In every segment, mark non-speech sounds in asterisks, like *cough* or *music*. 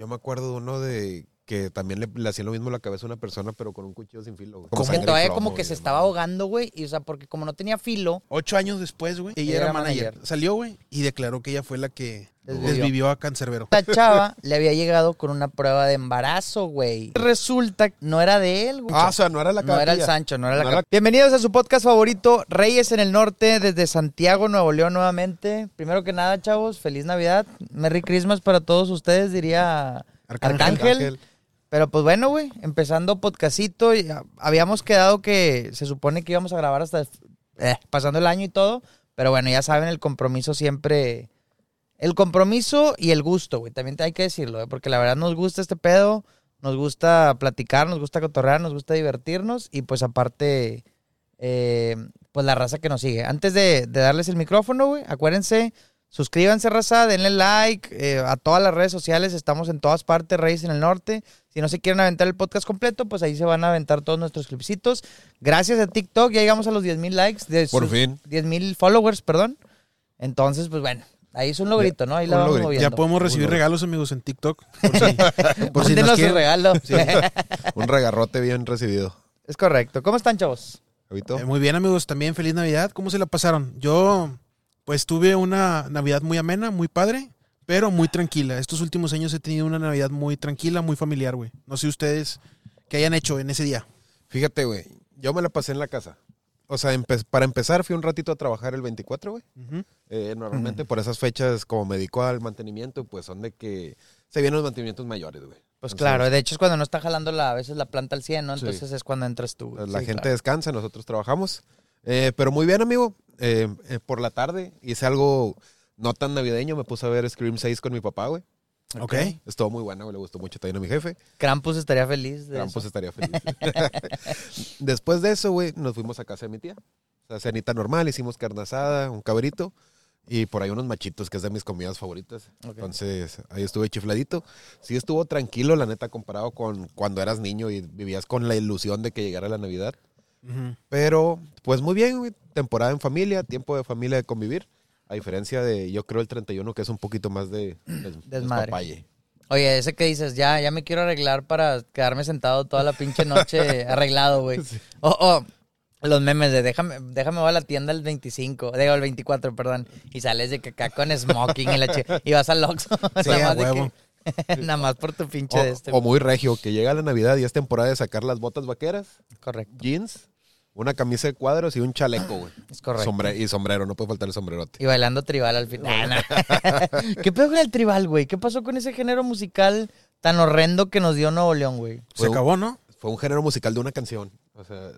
Yo me acuerdo de uno de que también le, le hacían lo mismo a la cabeza a una persona, pero con un cuchillo sin filo. güey. Como que todavía plomo, como que se estaba ahogando, güey. Y o sea, porque como no tenía filo, Ocho años después, güey, ella Ella era, era manager. manager. Salió, güey, y declaró que ella fue la que Desvivió. desvivió a Cancerbero. la chava le había llegado con una prueba de embarazo, güey. Resulta que no era de él, güey. Ah, o sea, no era la no era el capilla. Sancho, no era la No Bienvenidos a su podcast favorito, Reyes en el Norte, desde Santiago, Nuevo León, nuevamente. Primero que nada, chavos, feliz Navidad. Merry Christmas para todos ustedes, diría Arcángel. Arcángel. Pero pues bueno, güey, empezando podcastito, ah, habíamos quedado que se supone que íbamos a grabar hasta eh, pasando el año y todo, pero bueno, ya saben, el compromiso siempre... El compromiso y el gusto, güey, también hay que decirlo, ¿eh? porque la verdad nos gusta este pedo, nos gusta platicar, nos gusta cotorrear, nos gusta divertirnos y pues aparte, eh, pues la raza que nos sigue. Antes de, de darles el micrófono, güey, acuérdense, suscríbanse, raza, denle like eh, a todas las redes sociales, estamos en todas partes, Reyes en el Norte. Si no se quieren aventar el podcast completo, pues ahí se van a aventar todos nuestros clipsitos. Gracias a TikTok, ya llegamos a los 10 mil likes, de Por fin. 10 mil followers, perdón. Entonces, pues bueno, ahí es un logrito, ¿no? Ahí la un vamos moviendo. Ya podemos recibir regalos, amigos, en TikTok. Por si, *laughs* por si nos quieren. regalo. *laughs* Un regarrote bien recibido. es correcto. ¿Cómo están, chavos? ¿Ahorita? Eh, muy bien, amigos, también feliz Navidad. ¿Cómo se la pasaron? Yo, pues tuve una Navidad muy amena, muy padre, pero muy tranquila. Estos últimos años he tenido una Navidad muy tranquila, muy familiar, güey. No sé ustedes qué hayan hecho en ese día. Fíjate, güey. Yo me la pasé en la casa. O sea, empe- para empezar, fui un ratito a trabajar el 24, güey. Eh, normalmente por esas fechas, como me dedico al mantenimiento, pues son de que se vienen los mantenimientos mayores, güey. Pues Entonces, claro, de hecho es cuando no está jalando la, a veces la planta al 100, ¿no? Sí. Entonces es cuando entras tú. La Sí, gente claro. descansa, nosotros trabajamos. Eh, pero muy bien, amigo. Eh, eh, por la tarde hice algo no tan navideño. Me puse a ver Scream 6 con mi papá, güey. Ok. Estuvo muy bueno, güey. Le gustó mucho también a mi jefe. Krampus estaría feliz de Campos eso. estaría feliz. *laughs* Después de eso, güey, nos fuimos a casa de mi tía. O sea, cenita normal, hicimos carne asada, un cabrito y por ahí unos machitos, que es de mis comidas favoritas. Ok. Entonces, ahí estuve chifladito. Sí estuvo tranquilo, la neta, comparado con cuando eras niño y vivías con la ilusión de que llegara la Navidad. Pero, pues muy bien, güey. Temporada en familia, tiempo de familia de convivir. A diferencia de, yo creo, el 31, que es un poquito más de des- Desmadre. Oye, ese que dices, ya, ya me quiero arreglar para quedarme sentado toda la pinche noche *laughs* arreglado, güey. O, o los memes de déjame, déjame voy a la tienda el 25, digo el 24, perdón, y sales de acá con smoking y la y vas al Oxxo. *laughs* Sí, nada, más de huevo. que- *laughs* nada más por tu pinche O, de este. o muy regio, que llega la Navidad y es temporada de sacar las botas vaqueras, Correcto, jeans, una camisa de cuadros y un chaleco, güey. *clears throat* es correcto. Sombre- y sombrero, no puede faltar el sombrerote. Y bailando tribal al final. *laughs* ¿Qué pedo con el tribal, güey? ¿Qué pasó con ese género musical tan horrendo que nos dio Nuevo León, güey? Se acabó, ¿no? Fue un género musical de una canción. O sea,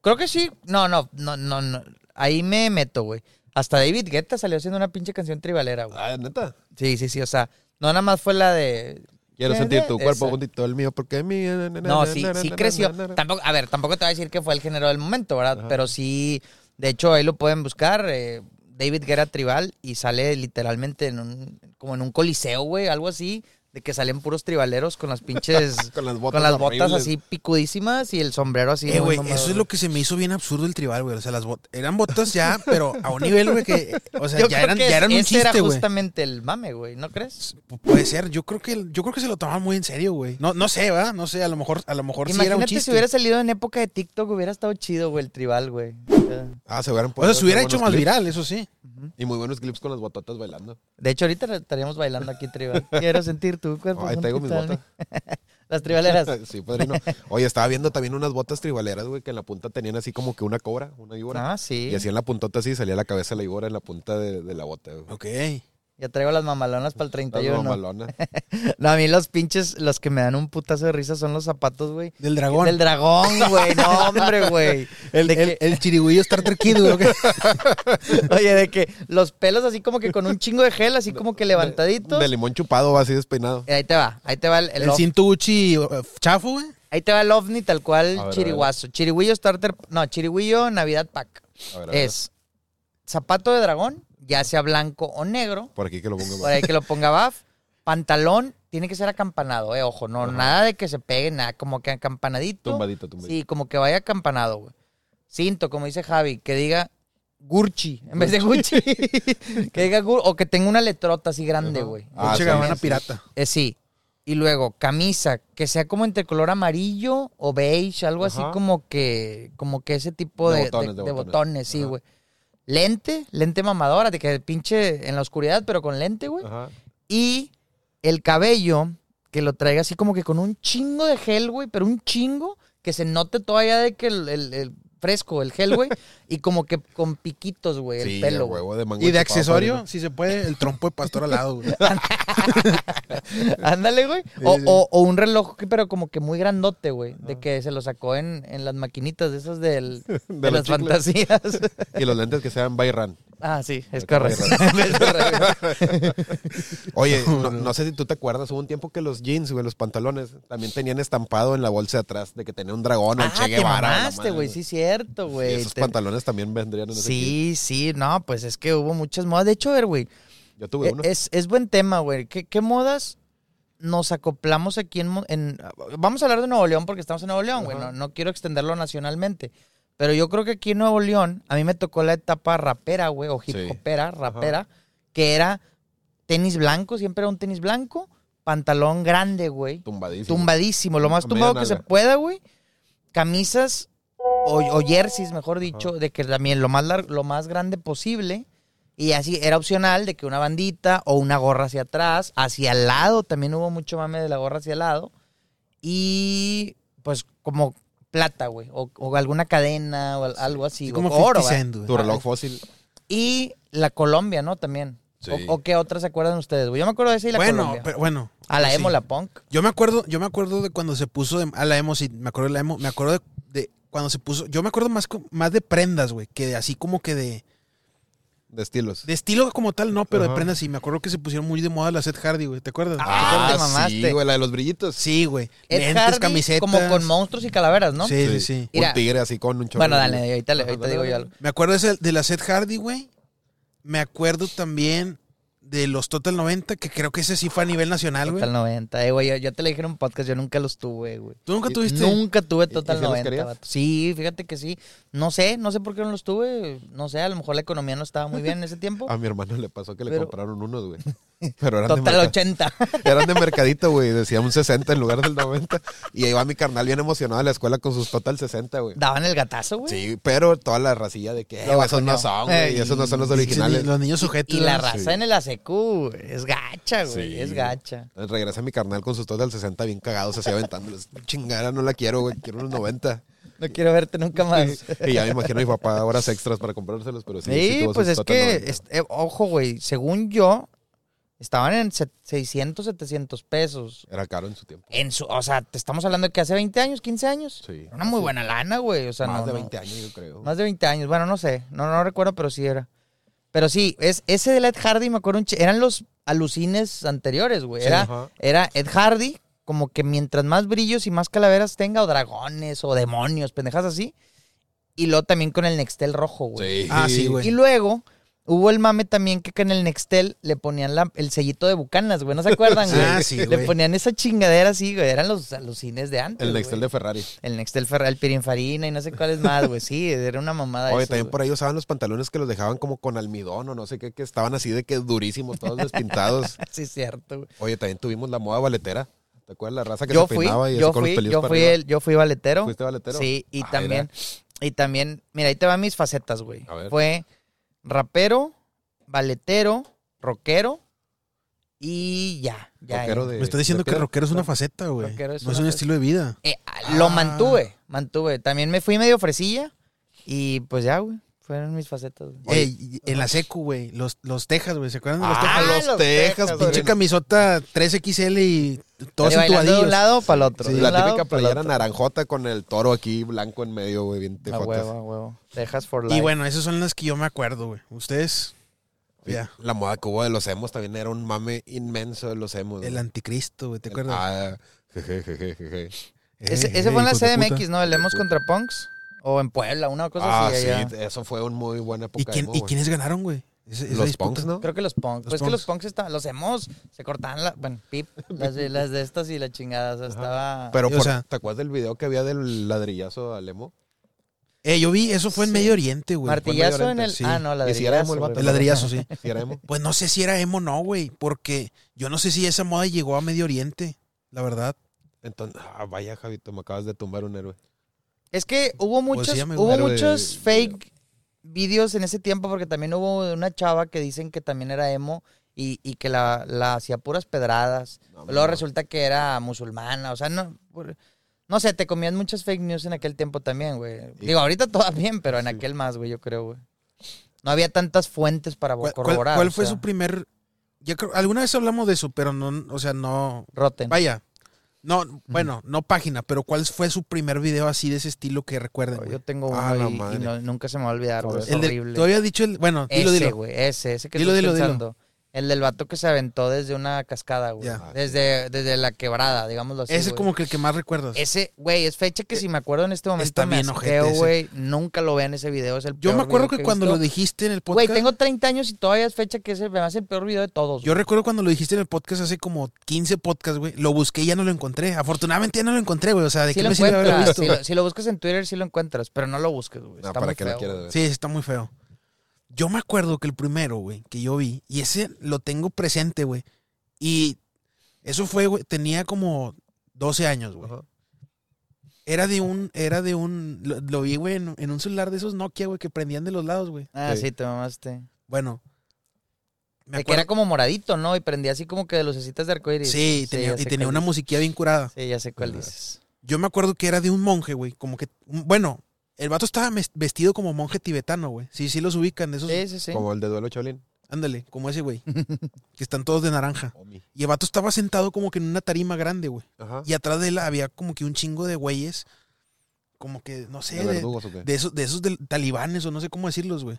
Creo que sí. No, no, no, no, no. Ahí me meto, güey. Hasta David Guetta salió haciendo una pinche canción tribalera, güey. ah, neta. Sí, sí, sí. O sea, no nada más fue la de. Quiero sentir tu cuerpo juntito el mío porque es mío. No, sí, sí creció. Tampoco, a ver, tampoco te voy a decir que fue el género del momento, ¿verdad? Ajá. Pero sí, de hecho, ahí lo pueden buscar. eh, David Guerra Tribal y sale literalmente en un, como en un coliseo, güey, algo así, de que salen puros tribaleros con las pinches, *laughs* Con las botas con las botas horribles. así picudísimas y el sombrero así. Eh, güey, eso es lo que se me hizo bien absurdo el tribal, güey. O sea, las botas, eran botas ya, pero a un nivel, güey, que, o sea, Yo ya creo eran, que ya eran un ese era chiste, güey. justamente el mame, güey, ¿no crees? Puede ser, yo creo que, yo creo que se lo tomaban muy en serio, güey. No, no sé, ¿verdad? No sé, a lo mejor, a lo mejor sí era un Imagínate chiste. si hubiera salido en época de TikTok, hubiera estado chido, güey, el tribal, güey. Ah, se hubieran O podido sea, se hubiera hecho más clips. viral, eso sí. Y muy buenos clips con las bototas bailando. De hecho, ahorita estaríamos bailando aquí tribal. *laughs* Quiero sentir tu cuerpo. Ahí traigo mis botas. *laughs* Las tribaleras. *laughs* sí, padrino. Oye, estaba viendo también unas botas tribaleras, güey, que en la punta tenían así como que una cobra, una víbora. Ah, sí. Y así en la puntota así salía la cabeza de la víbora en la punta de, de la bota, güey. Ok. Ya traigo las mamalonas para el Las 31. mamalonas. *laughs* No, a mí los pinches, los que me dan un putazo de risa son los zapatos, güey. Del dragón. Del dragón, güey. No, hombre, güey. *laughs* el, De el, el chirigüillo Starter Kid, güey. *laughs* Oye, de que los pelos así como que con un chingo de gel, así como que levantaditos. De limón chupado, así despeinado. Eh, Ahí te va, ahí te va el, el El of- cinto Uchi uh, chafo, güey. ahí te va el ovni tal cual ver, chiriguazo. Chirigüillo starter, no, chirigüillo Navidad Pack. A ver, a ver. Es zapato de dragón, ya sea blanco o negro, Por aquí que lo pongo. por ahí que lo ponga Baf. Pantalón tiene que ser acampanado, eh, ojo, no, Ajá. nada de que se pegue, nada, como que acampanadito. Tumbadito, tumbadito. Sí, como que vaya acampanado, güey. Cinto, como dice Javi, que diga Gurchi en vez de Gucci. *laughs* que diga Gur o que tenga una letrota así grande, güey. Ah, sí, sí. pirata. Eh, sí. Y luego, camisa, que sea como entre color amarillo o beige, algo así como que, como que ese tipo De de, botones, de- de de botones. botones, sí, güey. Lente, lente mamadora, de que pinche en la oscuridad, pero con lente, güey. Ajá. Y el cabello, que lo traiga así como que con un chingo de gel, güey, pero un chingo, que se note todavía de que el, el- el fresco, el gel, güey, y como que con piquitos, güey, el Sí, pelo, huevo de mango Y de accesorio, si se puede, el trompo de pastor al lado, güey. *laughs* Ándale, güey. O, sí. o- o un reloj, pero como que muy grandote, güey. De que se lo sacó en, en las maquinitas de esas del, *laughs* de, las chicles. fantasías. *laughs* Y los lentes que sean Bayran. ah, sí, es correcto. Oye, no, no sé si tú te acuerdas, hubo un tiempo que los jeans, güey, los pantalones, también tenían estampado en la bolsa de atrás de que tenía un dragón o el ah, Che te Guevara. mamaste, madre, güey. Sí, cierto, güey. esos Te- pantalones también vendrían en ese kit. Sí, sí, no, pues es que hubo muchas modas. De hecho, a ver, güey, Yo tuve eh, uno. es, es buen tema, güey. ¿Qué, qué modas nos acoplamos aquí en, Mo- en- Vamos a hablar de Nuevo León porque estamos en Nuevo León, güey. No, no quiero extenderlo nacionalmente. Pero yo creo que aquí en Nuevo León, a mí me tocó la etapa rapera, güey, o hip Sí. hopera, rapera, que era tenis blanco, siempre era un tenis blanco, pantalón grande, güey. Tumbadísimo. Tumbadísimo, lo más tumbado que se pueda, güey. Camisas o, o jerseys, mejor dicho, de que también lo más, lar- lo más grande posible. Y así era opcional de que una bandita o una gorra hacia atrás, hacia el lado, también hubo mucho mame de la gorra hacia el lado. Y pues como plata, güey, o, o alguna cadena o al- algo así. Sí, como o oro, 50 ¿verdad? Cent, güey. Tu reloj fósil. Y la Colombia, ¿no? También. Sí. O, o qué otras se acuerdan ustedes, güey? Yo me acuerdo de esa y la Bueno, Colombia. pero bueno. a la pues emo, sí. la punk. Yo me acuerdo, yo me acuerdo de cuando se puso de- a la emo, sí, me acuerdo de la emo, me acuerdo de, de cuando se puso, yo me acuerdo más, más de prendas, güey, que de así como que de, De estilos. de estilo como tal, no, pero Ajá. de prendas sí, me acuerdo que se pusieron muy de moda la Seth Hardy, güey, ¿te acuerdas? Ah, te sí, mamaste. güey, la de los brillitos. Sí, güey, Ed lentes, Hardy, camisetas. como con monstruos y calaveras, ¿no? Sí, sí, sí. Mira. Un tigre así con un chorro. Bueno, de- dale, ahorita, le- ahorita digo yo algo. Me acuerdo ese- de la Seth Hardy, güey. Me acuerdo también de los Total 90, que creo que ese sí fue a nivel nacional, güey. Total 90. Eh, güey, yo, yo te lo dije en un podcast, yo nunca los tuve, güey. ¿Tú nunca Y- tuviste? Nunca tuve ¿Y- y Total los 90, querías? vato. Sí, fíjate que sí. No sé, no sé por qué no los tuve. No sé, a lo mejor la economía no estaba muy bien en ese tiempo. *laughs* A mi hermano le pasó que le Pero- compraron unos, güey. *laughs* Pero eran de, Total merca- 80. *laughs* eran de mercadito, güey. Decía un 60 en lugar del 90. Y ahí va mi carnal bien emocionado a la escuela con sus total 60, güey. Daban el gatazo, güey. Sí, pero toda la racilla de que eh, esos no son, güey. Ey. Esos no son los originales. Los niños sujetos. Y la raza Sí. en el ACQ es gacha, güey. Sí. Es gacha. Regresa mi carnal con sus total 60 bien cagados, así aventándolos. *laughs* Chingada, no la quiero, güey. Quiero unos 90. No quiero verte nunca más. *laughs* Y ya me imagino a mi papá horas extras para comprárselos, pero sí. Sí, sí pues es que, 90. es- eh, ojo, güey, según yo, estaban en set- 600, 700 pesos. Era caro en su tiempo. En su, o sea, te estamos hablando de que hace 20 años, 15 años. Sí. Una muy Sí. buena lana, güey. O sea, Más no, de no. 20 años, yo creo. Más de 20 años. Bueno, no sé. No, no recuerdo, pero sí era. Pero sí, es, ese de Ed Hardy, me acuerdo, un eran los alucines anteriores, güey. Sí, Era, era Ed Hardy, como que mientras más brillos y más calaveras tenga, o dragones, o demonios, pendejas así. Y luego también con el Nextel rojo, güey. Sí. Ah, sí, güey. Y luego hubo el mame también que en el Nextel le ponían la- el sellito de bucanas, güey. ¿No se acuerdan, *laughs* güey? Ah, sí, Le ponían esa chingadera así, güey. Eran los alucines de antes. El Nextel güey. de Ferrari. El Nextel Ferral, el Pirinfarina y no sé cuáles más, güey. Sí, era una mamada Oye, eso, también güey. por ahí usaban los pantalones que los dejaban como con almidón o no sé qué, que estaban así de que durísimos, todos despintados. *laughs* Sí, es cierto, güey. Oye, también tuvimos la moda valetera. ¿Te acuerdas la raza que Yo se fui, peinaba y yo así con los fui, yo para fui, el, yo fui valetero. ¿Fuiste valetero? Sí, y Ah, también, y también, mira, ahí te van mis facetas, güey. A ver. Fue rapero, valetero, rockero y ya, ya. Rockero ya. de- Me está diciendo de que rockero es una faceta, güey. Rockero No es un faceta. estilo de vida. Eh, lo Ah. mantuve, mantuve. También me fui medio fresilla y pues ya, güey. Fueron mis facetas, güey. Ey, en la secu, güey. Los, los Tejas, güey. ¿Se acuerdan de los Ah, Tejas? los Tejas, Pinche camisota 3XL y todos Ahí bailando de entubadillos. un lado para el otro. Sí. de La lado típica pa'l playera otro. naranjota con el toro aquí blanco en medio, güey, bien A tejotas. huevo, a huevo. Texas for life. Y bueno, esas son las que yo me acuerdo, güey. Ustedes, Sí. ya. La moda que hubo de los emos también era un mame inmenso de los emos. El güey. anticristo, güey. ¿Te acuerdas? Ah, jeje, jeje, jeje. Ese, Eh, ese eh, fue en la CDMX. ¿no? El Lemos contra Punks. O en Puebla, una cosa Ah, así. sí, allá. eso fue un muy buena época ¿Y, quién, emo, ¿Y quiénes ganaron, güey? Los disputa. punks, ¿no? Creo que los punks. Los pues que los punks. estaban, los emos se cortaban la, bueno, *laughs* pip, las de, las de estas y la chingada. O sea, estaba. Pero, O por- sea- ¿te acuerdas del video que había del ladrillazo al emo? Eh, yo vi, eso fue en Sí. Medio Oriente, güey. martillazo en el. Sí. Ah, no, la Y si era emo el vato. El ladrillazo, sí. *laughs* ¿Sí era emo? Pues no sé si era emo o no, güey. Porque yo no sé si esa moda llegó a Medio Oriente. la verdad. Entonces, ah, vaya, Javito, me acabas de tumbar un héroe. Es que hubo muchos, Poesía me hubo muchos De- fake videos en ese tiempo porque también hubo una chava que dicen que también era emo y, y que la, la hacía puras pedradas. No, Luego no. resulta que era musulmana, o sea, no, no sé, te comían muchas fake news en aquel tiempo también, güey. Digo, ahorita todo bien, pero en Sí. aquel más, güey, yo creo, güey. No había tantas fuentes para ¿Cuál, cuál- corroborar. cuál fue sea, su primer...? Ya creo, alguna vez hablamos de eso, pero no, o sea, no... Rotten. Vaya. No, bueno, no página, pero ¿cuál fue su primer video así de ese estilo que recuerden? Yo tengo uno Ah, y- y, no- nunca se me va a olvidar, güey. Es horrible. tú habías dicho el... Bueno, dilo, ese, dilo. güey, ese, ese que Dilo, estás dilo, dilo. El del vato que se aventó desde una cascada, güey. Ya. Desde, desde la quebrada, digámoslo así. Ese es güey. como que el que más recuerdas. Ese, güey, es fecha que si me acuerdo en este momento Está me bien ojete asqueo, güey. Nunca lo vean ese video, es el Yo me acuerdo video que cuando visto. lo dijiste en el Güey, podcast... tengo 30 años y todavía es fecha que ese me hace el peor video de todos. Yo recuerdo cuando lo dijiste en el podcast hace como 15 podcasts, güey. Lo busqué y ya no lo encontré. Afortunadamente ya no lo encontré, güey. O sea, ¿de si qué lo me sirve haberlo visto? si lo, si lo buscas en Twitter, sí lo encuentras, pero no lo busques, güey. No, Está ¿para muy lo feo, güey. ver? Sí, está muy feo. Yo me acuerdo que el primero, güey, que yo vi, y ese lo tengo presente, güey. Y eso fue, güey, tenía como 12 años, güey. Ajá. Era de un, era de un, lo, lo vi, güey, en, en un celular de esos Nokia, güey, que prendían de los lados, güey. Ah, Sí. sí, te mamaste. Bueno. Me De que era como moradito, ¿no? Y prendía así como que de lucecitas de arcoíris. Sí, tenía, y tenía una musiquilla bien curada. Sí, ya sé cuál dices. Yo me acuerdo que era de un monje, güey, como que, bueno, el vato estaba vestido como monje tibetano, güey. Sí, sí los ubican, de esos, Sí, sí, sí. Como el de duelo Cholín. ándale, como ese, güey, *laughs* que están todos de naranja. Y el vato estaba sentado como que en una tarima grande, güey. Ajá. Y atrás de él había como que un chingo de güeyes, como que, no sé, ¿De de, verdugos o qué? de esos, de esos talibanes o no sé cómo decirlos, güey.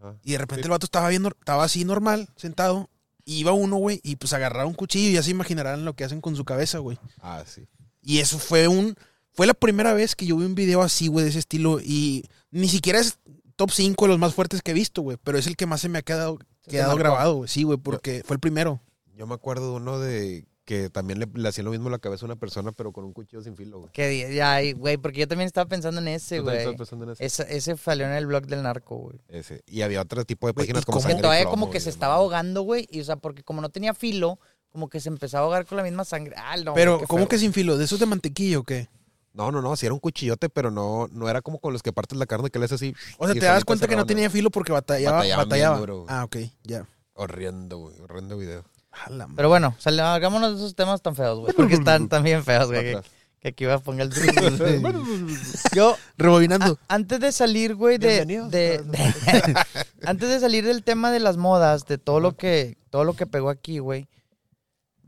Ajá. Y de repente Sí. el vato estaba viendo, estaba así normal, sentado. Y iba uno, güey, y pues agarraba un cuchillo y ya se imaginarán lo que hacen con su cabeza, güey. Ah, sí. Y eso fue un. Fue la primera vez que yo vi un video así, güey, de ese estilo. Y ni siquiera es top 5 de los más fuertes que he visto, güey. Pero es el que más se me ha quedado, grabado, güey. Sí, güey, porque fue el primero. Yo me acuerdo de uno de que también le, le hacían lo mismo a la cabeza a una persona, pero con un cuchillo sin filo, güey. Que ya, güey, porque yo también estaba pensando en ese, ¿Tú también güey. estás pensando en ese? Ese, ese salió en el blog del narco, güey. Ese. Y había otro tipo de páginas ¿y como? Que todavía Plomo, como que se estaba ahogando, güey. Y o sea, porque como no tenía filo, como que se empezaba a ahogar con la misma sangre. Ah, no. pero, ¿cómo feo. que sin filo? ¿De esos de mantequilla o qué? No, no, no, sí era un cuchillote, pero no, no era como con los que partes la carne que le haces así. O sea, te das cuenta que no tenía filo porque batallaba. Batallaban Batallaba. duro, ah, ok, ya. Horrendo, güey. Horrendo video. A la Pero bueno, sal- hagámonos de esos temas tan feos, güey. Porque están también feos, güey. Que, aquí va a poner el... *laughs* Yo, Rebobinando. a- antes de salir, güey, de, Bienvenidos. de- de- *laughs* antes de salir del tema de las modas, de todo lo que, todo lo que pegó aquí, güey.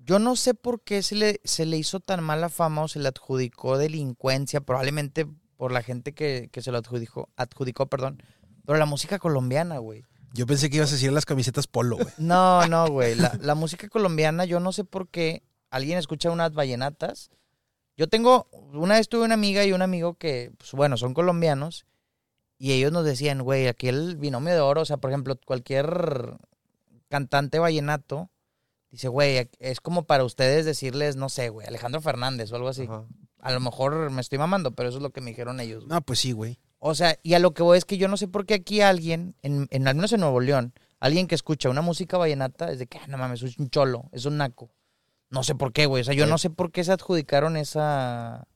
Yo no sé por qué se le, se le hizo tan mala fama o se le adjudicó delincuencia, probablemente por la gente que, que se lo adjudicó, adjudicó, perdón. Pero la música colombiana, güey. Yo pensé que ibas a decir las camisetas polo, güey. *laughs* No, no, güey. La, la música colombiana, yo no sé por qué alguien escucha unas vallenatas. Yo tengo, una vez tuve una amiga y un amigo que, pues bueno, son colombianos. Y ellos nos decían, güey, aquí el binomio de oro, o sea, por ejemplo, cualquier cantante vallenato, dice, güey, es como para ustedes decirles, no sé, güey, Alejandro Fernández o algo así. Ajá. A lo mejor me estoy mamando, pero eso es lo que me dijeron ellos. güey. No, pues sí, güey. O sea, y a lo que voy es que yo no sé por qué aquí alguien, en, en al menos en Nuevo León, alguien que escucha una música vallenata es de que, ah, no mames, es un cholo, es un naco. No sé por qué, güey. O sea, yo Oye. no sé por qué se adjudicaron esa,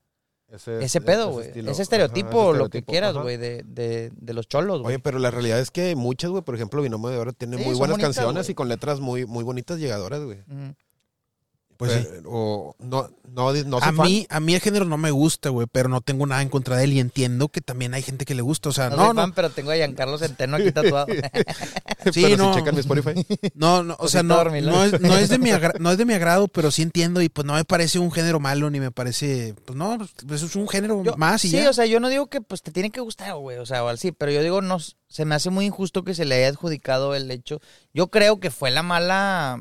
Ese, ese pedo, güey. Ese Ajá, estereotipo, ese lo que quieras, güey, de, de, de los cholos, güey. Oye, pero la realidad es que muchas, güey, por ejemplo, Binomio de Oro tiene Sí, muy buenas bonitas, canciones y con letras muy, muy bonitas llegadoras, güey. Pues sí. O no, no, no a fan. mí, a mí el género no me gusta, güey, pero no tengo nada en contra de él y entiendo que también hay gente que le gusta. O sea, No, no, soy no, fan, pero tengo a Giancarlo Centeno aquí tatuado. *laughs* Sí, pero no. si checan mi Spotify. no, no, o sea, no, no, es, no, es de mi agra- no es de mi agrado, pero sí entiendo y pues no me parece un género malo ni me parece, pues no, pues es un género Yo- más y sí, ya. o sea, yo no digo que pues te tiene que gustar, güey, o sea, o así, pero yo digo, no, se me hace muy injusto que se le haya adjudicado el hecho. Yo creo que fue la mala,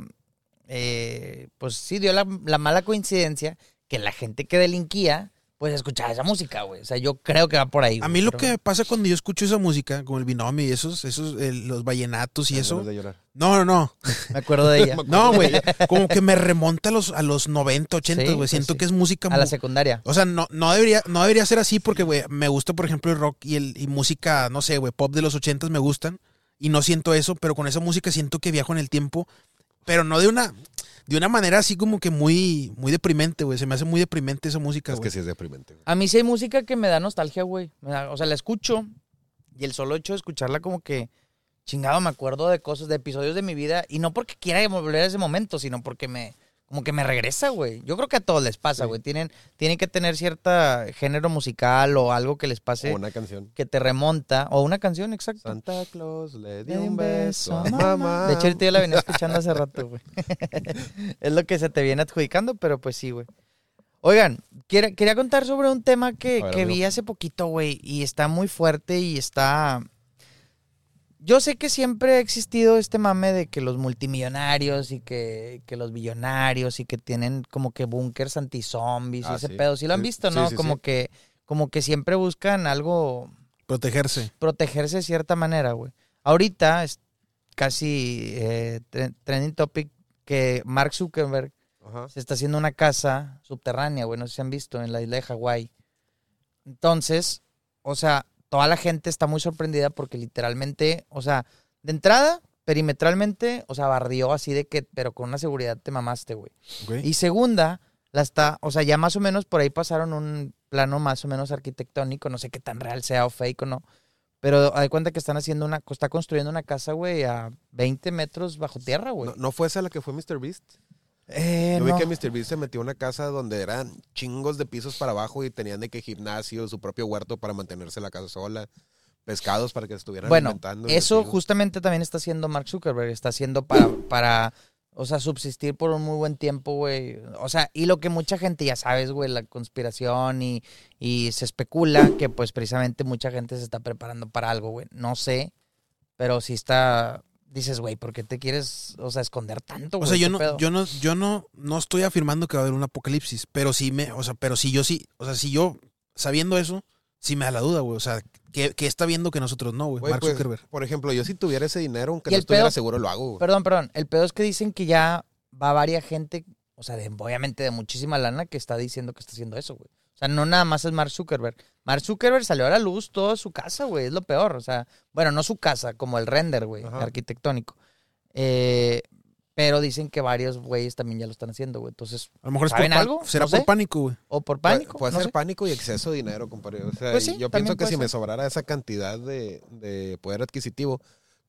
eh, pues sí, dio la, la mala coincidencia que la gente que delinquía, pues escuchaba esa música, güey. O sea, yo creo que va por ahí. a mí lo pero- que pasa cuando yo escucho esa música, como el binomio y esos, esos, el- los vallenatos y eso. ganas de llorar. No, no, no. *laughs* Me acuerdo de ella. *laughs* No, güey. Como que me remonta a los, a los 90, 80, Sí, güey. pues Siento sí. que es música A la secundaria. O sea, no, no, debería, no debería ser así porque, güey, me gusta, por ejemplo, el rock y, el, y música, no sé, güey, pop de los ochentas me gustan y no siento eso, pero con esa música siento que viajo en el tiempo pero no de una, de una manera así como que muy, muy deprimente, güey. Se me hace muy deprimente esa música, Es que sí es deprimente. güey. A mí sí hay música que me da nostalgia, güey. Me da- O sea, la escucho y el solo hecho de escucharla como que chingado me acuerdo de cosas, de episodios de mi vida y no porque quiera volver a ese momento, sino porque me como que me regresa, güey. Yo creo que a todos les pasa, Sí. güey. Tienen tienen que tener cierta género musical o algo que les pase O una canción. que te remonta o una canción, exacto. Santa Claus le dio di un beso a mamá. De hecho, ahorita yo la venía *laughs* escuchando hace rato, güey. *laughs* es lo que se te viene adjudicando, pero pues sí, güey. Oigan, quería contar sobre un tema que, ver, vi hace poquito, güey, y está muy fuerte y está... Yo sé que siempre ha existido este mame de que los multimillonarios y que, que los billonarios y que tienen como que búnkers anti-zombies y Ah, ese sí. pedo. Sí lo han visto, sí, ¿no? sí, como sí. que como que siempre buscan algo Protegerse. protegerse de cierta manera, güey. Ahorita es casi eh, tre- trending topic que Mark Zuckerberg Ajá. se está haciendo una casa subterránea, güey, no sé si han visto, en la isla de Hawái. Entonces, o sea, toda la gente está muy sorprendida porque literalmente, o sea, de entrada, perimetralmente, o sea, barrió así de que, pero con una seguridad te mamaste, güey. Y segunda, la está, o sea, ya más o menos por ahí pasaron un plano más o menos arquitectónico, no sé qué tan real sea o fake o no. Pero hay cuenta que están haciendo una, está construyendo una casa, güey, a 20 metros bajo tierra, güey. ¿No, ¿No fue esa la que fue Mr. Beast? Eh, no. vi que Mr. Beast se metió a una casa donde eran chingos de pisos para abajo y tenían de que gimnasio, su propio huerto para mantenerse la casa sola, pescados para que estuvieran Bueno, alimentando. eso justamente también está haciendo Mark Zuckerberg, está haciendo para, para, o sea, subsistir por un muy buen tiempo, güey. O sea, y lo que mucha gente ya sabes, güey, la conspiración y, y se especula que pues precisamente mucha gente se está preparando para algo, güey. No sé, pero sí está, dices, güey, ¿por qué te quieres, o sea, esconder tanto, O güey? sea, yo ¿Qué no, pedo? yo no, yo no, no estoy afirmando que va a haber un apocalipsis, pero sí me, o sea, pero si yo sí, o sea, si yo sabiendo eso, sí me da la duda, güey. O sea, que, que está viendo que nosotros no, güey. Mark pues, Zuckerberg. Por ejemplo, yo si tuviera ese dinero, aunque no estuviera pedo- seguro, lo hago. güey. Perdón, perdón. El pedo es que dicen que ya va varias gente, o sea, de, obviamente de muchísima lana, que está diciendo que está haciendo eso, güey. O sea, no nada más es Mark Zuckerberg. Mark Zuckerberg salió a la luz toda su casa, güey. Es lo peor. O sea, bueno, no su casa, como el render, güey, arquitectónico. Eh, pero dicen que varios güeyes también ya lo están haciendo, güey. Entonces, A lo mejor es por, ¿saben pan- algo? será No por sé. pánico, güey. o por pánico. Puede no ser sé. pánico y exceso de dinero, compadre. O sea, Pues sí, yo pienso que si me sobrara esa cantidad de, de poder adquisitivo,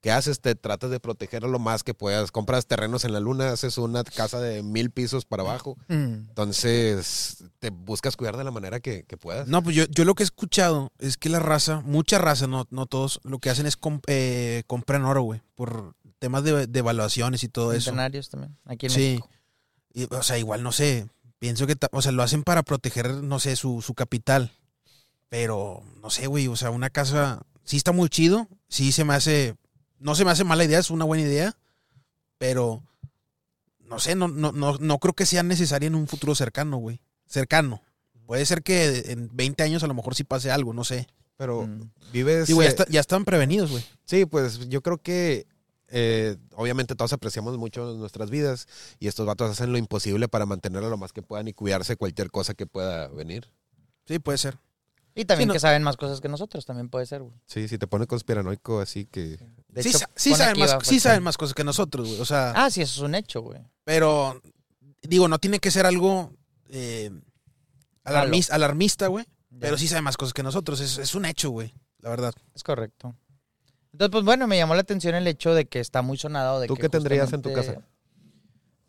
¿qué haces? Te tratas de proteger lo más que puedas. Compras terrenos en la luna, haces una casa de mil pisos para abajo. Mm. Entonces, te buscas cuidar de la manera que, que puedas. No, pues yo, yo lo que he escuchado es que la raza, mucha raza, no, no todos, lo que hacen es comp- eh, compran oro, güey, por temas de, de evaluaciones y todo eso. Centenarios también, aquí en Sí. México. Y, o sea, igual no sé, pienso que, o sea, lo hacen para proteger, no sé, su, su capital. Pero, no sé, güey, o sea, una casa, sí está muy chido, sí se me hace, no se me hace mala idea, es una buena idea, pero, no sé, no, no, no, no creo que sea necesaria en un futuro cercano, güey. Cercano. Puede ser que en 20 años a lo mejor sí pase algo, no sé. Pero Mm. vives... Sí, güey, ya, eh, está- ya están prevenidos, güey. Sí, pues yo creo que eh, obviamente todos apreciamos mucho nuestras vidas y estos vatos hacen lo imposible para mantenerlo lo más que puedan y cuidarse de cualquier cosa que pueda venir. Sí, puede ser. Y también Sí, no- que saben más cosas que nosotros, también puede ser, güey. Sí, si te pone conspiranoico así que... De sí, hecho, sa- sí pone saben más, sí aquí. saben más cosas que nosotros, güey. O sea, Ah, sí, eso es un hecho, güey. pero digo, no tiene que ser algo eh, alarmis- alarmista, güey. Pero sí saben más cosas que nosotros. Es, es un hecho, güey. La verdad. Es correcto. Entonces, pues bueno, me llamó la atención el hecho de que está muy sonado. De ¿Tú que qué tendrías en tu casa?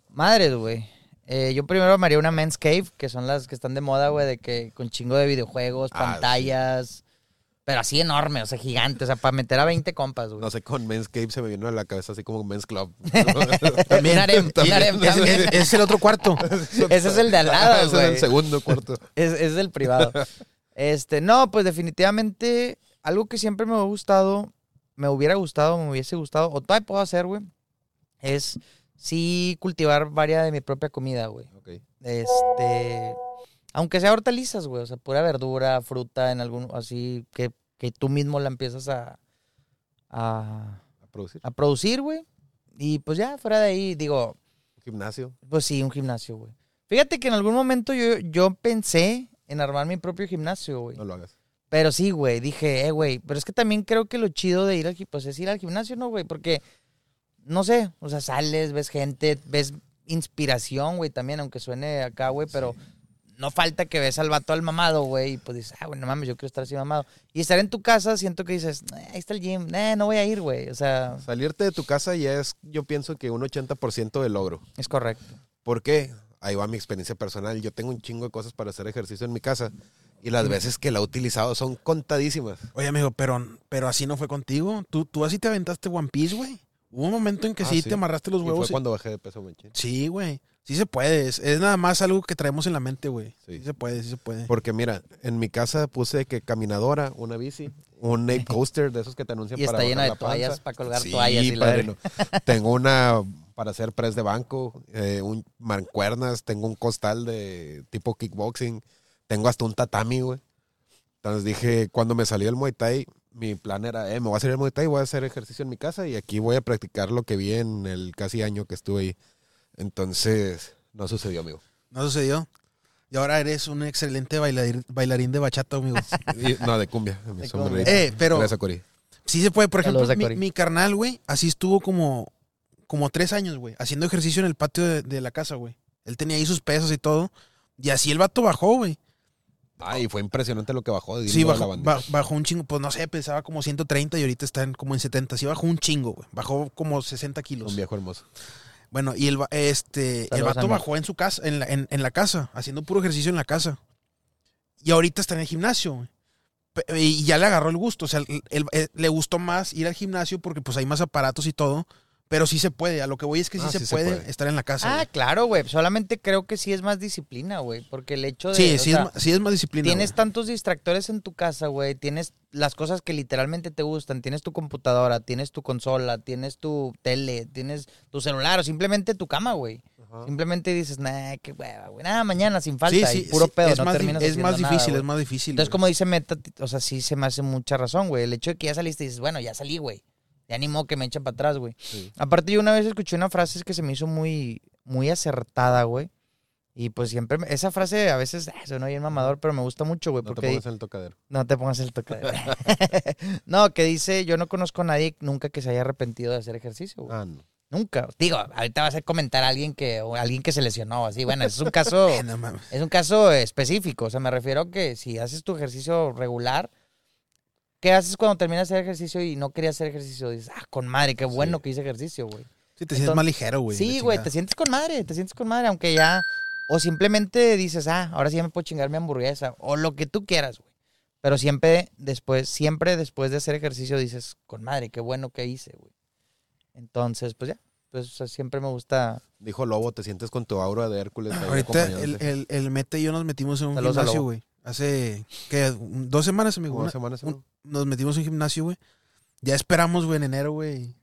Madres, güey. Eh, yo primero me haría una men's cave, que son las que están de moda, güey, de que con chingo de videojuegos, Ah, pantallas. Pero así enorme, o sea, gigante. O sea, para meter a 20 compas, güey. No sé, con Men's Cape se me vino a la cabeza así como Men's Club. *laughs* Un harem, también. es- el otro cuarto. *laughs* Ese es el de al lado, Ese *laughs* es güey. el segundo cuarto. Es, es del privado. Este, no, pues definitivamente algo que siempre me ha gustado, me hubiera gustado, me hubiese gustado, o todavía puedo hacer, güey, es sí cultivar varias de mi propia comida, güey. Ok. Este, aunque sea hortalizas, güey, o sea, pura verdura, fruta, en algún, así, que, que tú mismo la empiezas a, a, A producir. a producir, güey. Y pues ya, fuera de ahí, digo, Gimnasio. pues sí, un gimnasio, güey. Fíjate que en algún momento yo, yo pensé en armar mi propio gimnasio, güey. No lo hagas. Pero sí, güey, dije, eh, güey, pero es que también creo que lo chido de ir al gimnasio, pues es ir al gimnasio, ¿no, güey? Porque no sé, o sea, sales, ves gente, ves inspiración, güey, también, aunque suene acá, güey, pero no falta que ves al vato al mamado, güey, y pues dices, ah, güey, no mames, yo quiero estar así mamado. Y estar en tu casa, siento que dices, "Eh, ahí está el gym, eh, no voy a ir, güey, o sea, Salirte de tu casa ya es, yo pienso que un 80% de logro. es correcto. ¿Por qué? Ahí va mi experiencia personal. Yo tengo un chingo de cosas para hacer ejercicio en mi casa y las veces que la he utilizado son contadísimas. Oye, amigo, pero, pero así no fue contigo. ¿Tú, tú así te aventaste One Piece, güey. Hubo un momento en que Ah, sí, sí. te amarraste los Y huevos. fue y- cuando bajé de peso, machín. Sí, güey. Sí se puede. Es, es nada más algo que traemos en la mente, güey. Sí. Sí. se puede, sí se puede. Porque mira, en mi casa puse que caminadora, una bici, un *laughs* Nate coaster de esos que te anuncian Y para está llena de la panza. toallas para colgar Sí, toallas y la padrino. Tengo una para hacer press de banco, eh, un mancuernas, tengo un costal de tipo kickboxing, tengo hasta un tatami, güey. Entonces dije, cuando me salió el Muay Thai, mi plan era, eh, me voy a salir el Muay Thai, voy a hacer ejercicio en mi casa y aquí voy a practicar lo que vi en el casi año que estuve ahí. Entonces, no sucedió, amigo. No sucedió. Y ahora eres un excelente bailarín, bailarín de bachata, amigo. *laughs* Y- no, de cumbia. Me De cumbia. eh, pero Gracias, Cori. sí se puede. Por ejemplo, Saludos a mi, carnal, güey, así estuvo como, como tres años, güey, haciendo ejercicio en el patio de, de la casa, güey. Él tenía ahí sus pesas y todo. Y así el vato bajó, güey. Ay, fue impresionante lo que bajó. de Sí, la bajó, ba- bajó un chingo. Pues no sé, pesaba como 130 y ahorita está en, como en 70. Sí, bajó un chingo, güey. Bajó como 60 kilos. Un viejo hermoso. Bueno, y el, va- este, el vato bajó en su casa, en la, en, en la casa, haciendo puro ejercicio en la casa. Y ahorita está en el gimnasio, güey. Y ya le agarró el gusto. O sea, el- el- el- le gustó más ir al gimnasio porque pues hay más aparatos y todo. Pero sí se puede. A lo que voy es que sí, Ah, se, sí se puede estar en la casa. Ah, güey. claro, güey, solamente creo que sí es más disciplina, güey, porque el hecho de... sí, sí, sea, es, sí es más disciplina. Tienes güey. tantos distractores en tu casa, güey. Tienes las cosas que literalmente te gustan. Tienes tu computadora, tienes tu consola, tienes tu tele, tienes tu celular o simplemente tu cama, güey. Simplemente dices, nah, qué hueva, güey. Nada, mañana sin falta Sí, y sí, puro sí, pedo, es no más, terminas es más difícil, es más difícil. Entonces, güey. como dice Meta, o sea, sí se me hace mucha razón, güey. El hecho de que ya saliste y dices, bueno, ya salí, güey. Ya ni modo que me echen para atrás, güey. Sí. Aparte, yo una vez escuché una frase que se me hizo muy, muy acertada, güey. Y pues siempre, esa frase a veces ah, suena bien mamador, pero me gusta mucho, güey. No te porque pongas en el tocadero. no te pongas el tocadero. *laughs* *laughs* no, que dice, yo no conozco a nadie nunca que se haya arrepentido de hacer ejercicio, güey. Ah, no. Nunca. Digo, ahorita vas a comentar a alguien que, o alguien que se lesionó, así. Bueno, es un *laughs* caso, no es un caso específico. O sea, me refiero a que si haces tu ejercicio regular, ¿qué haces cuando terminas de hacer ejercicio y no querías hacer ejercicio? Dices, ah, con madre, qué bueno que hice ejercicio, güey. Sí, te sientes más ligero, güey. Sí, güey, te sientes con madre, te sientes con madre, aunque ya. O simplemente dices, ah, ahora sí ya me puedo chingar mi hamburguesa. O lo que tú quieras, güey. Pero siempre después, siempre después de hacer ejercicio dices, con madre, qué bueno que hice, güey. Entonces, pues ya. Pues o sea, siempre me gusta. Dijo Lobo, te sientes con tu aura de Hércules. Ahorita el, el, el Mete y yo nos metimos en un Saludos gimnasio, güey. Hace, ¿qué? Dos semanas, amigo. Una- semanas, nos metimos en un gimnasio, güey. Ya esperamos, güey, en enero, güey.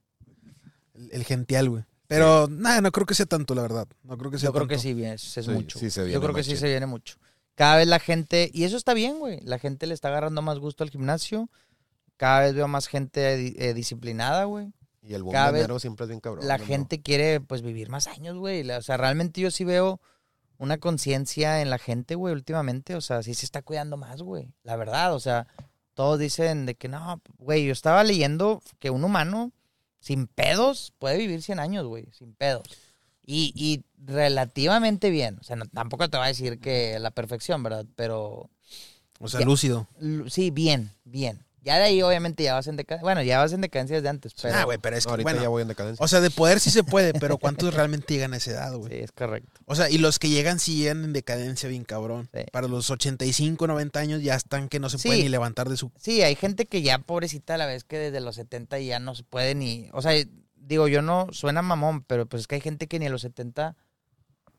El, el gential, güey. Pero, nada, no creo que sea tanto, la verdad. No creo que sea Yo creo que sí, bien, es, es Sí, mucho. sí se Yo viene creo que sí se viene mucho. Cada vez la gente, y eso está bien, güey. La gente le está agarrando más gusto al gimnasio. Cada vez veo más gente eh, disciplinada, güey. Y el bombonero siempre es bien cabrón. la ¿no? gente quiere pues vivir más años, güey. O sea, realmente yo sí veo una conciencia en la gente, güey, últimamente. O sea, sí se está cuidando más, güey. La verdad, o sea, todos dicen de que no, güey, yo estaba leyendo que un humano sin pedos puede vivir 100 años, güey, sin pedos. Y, y relativamente bien. O sea, no- tampoco te voy a decir que la perfección, ¿verdad? Pero O sea, Ya. lúcido. sí, bien, bien. Ya de ahí, obviamente, ya vas en decadencia. Bueno, ya vas en decadencia desde antes, pero... ah, güey, pero es No, que, ahorita bueno, ya voy en decadencia. o sea, de poder sí se puede, pero ¿cuántos realmente llegan a esa edad, güey? Sí, es correcto. O sea, y los que llegan sí llegan en decadencia bien cabrón. Sí. Para los 85, 90 años ya están que no se Sí. pueden ni levantar de su... Sí, hay gente que ya pobrecita a la vez que desde los 70 ya no se puede ni, o sea, digo, yo no suena mamón, pero pues es que hay gente que ni a los 70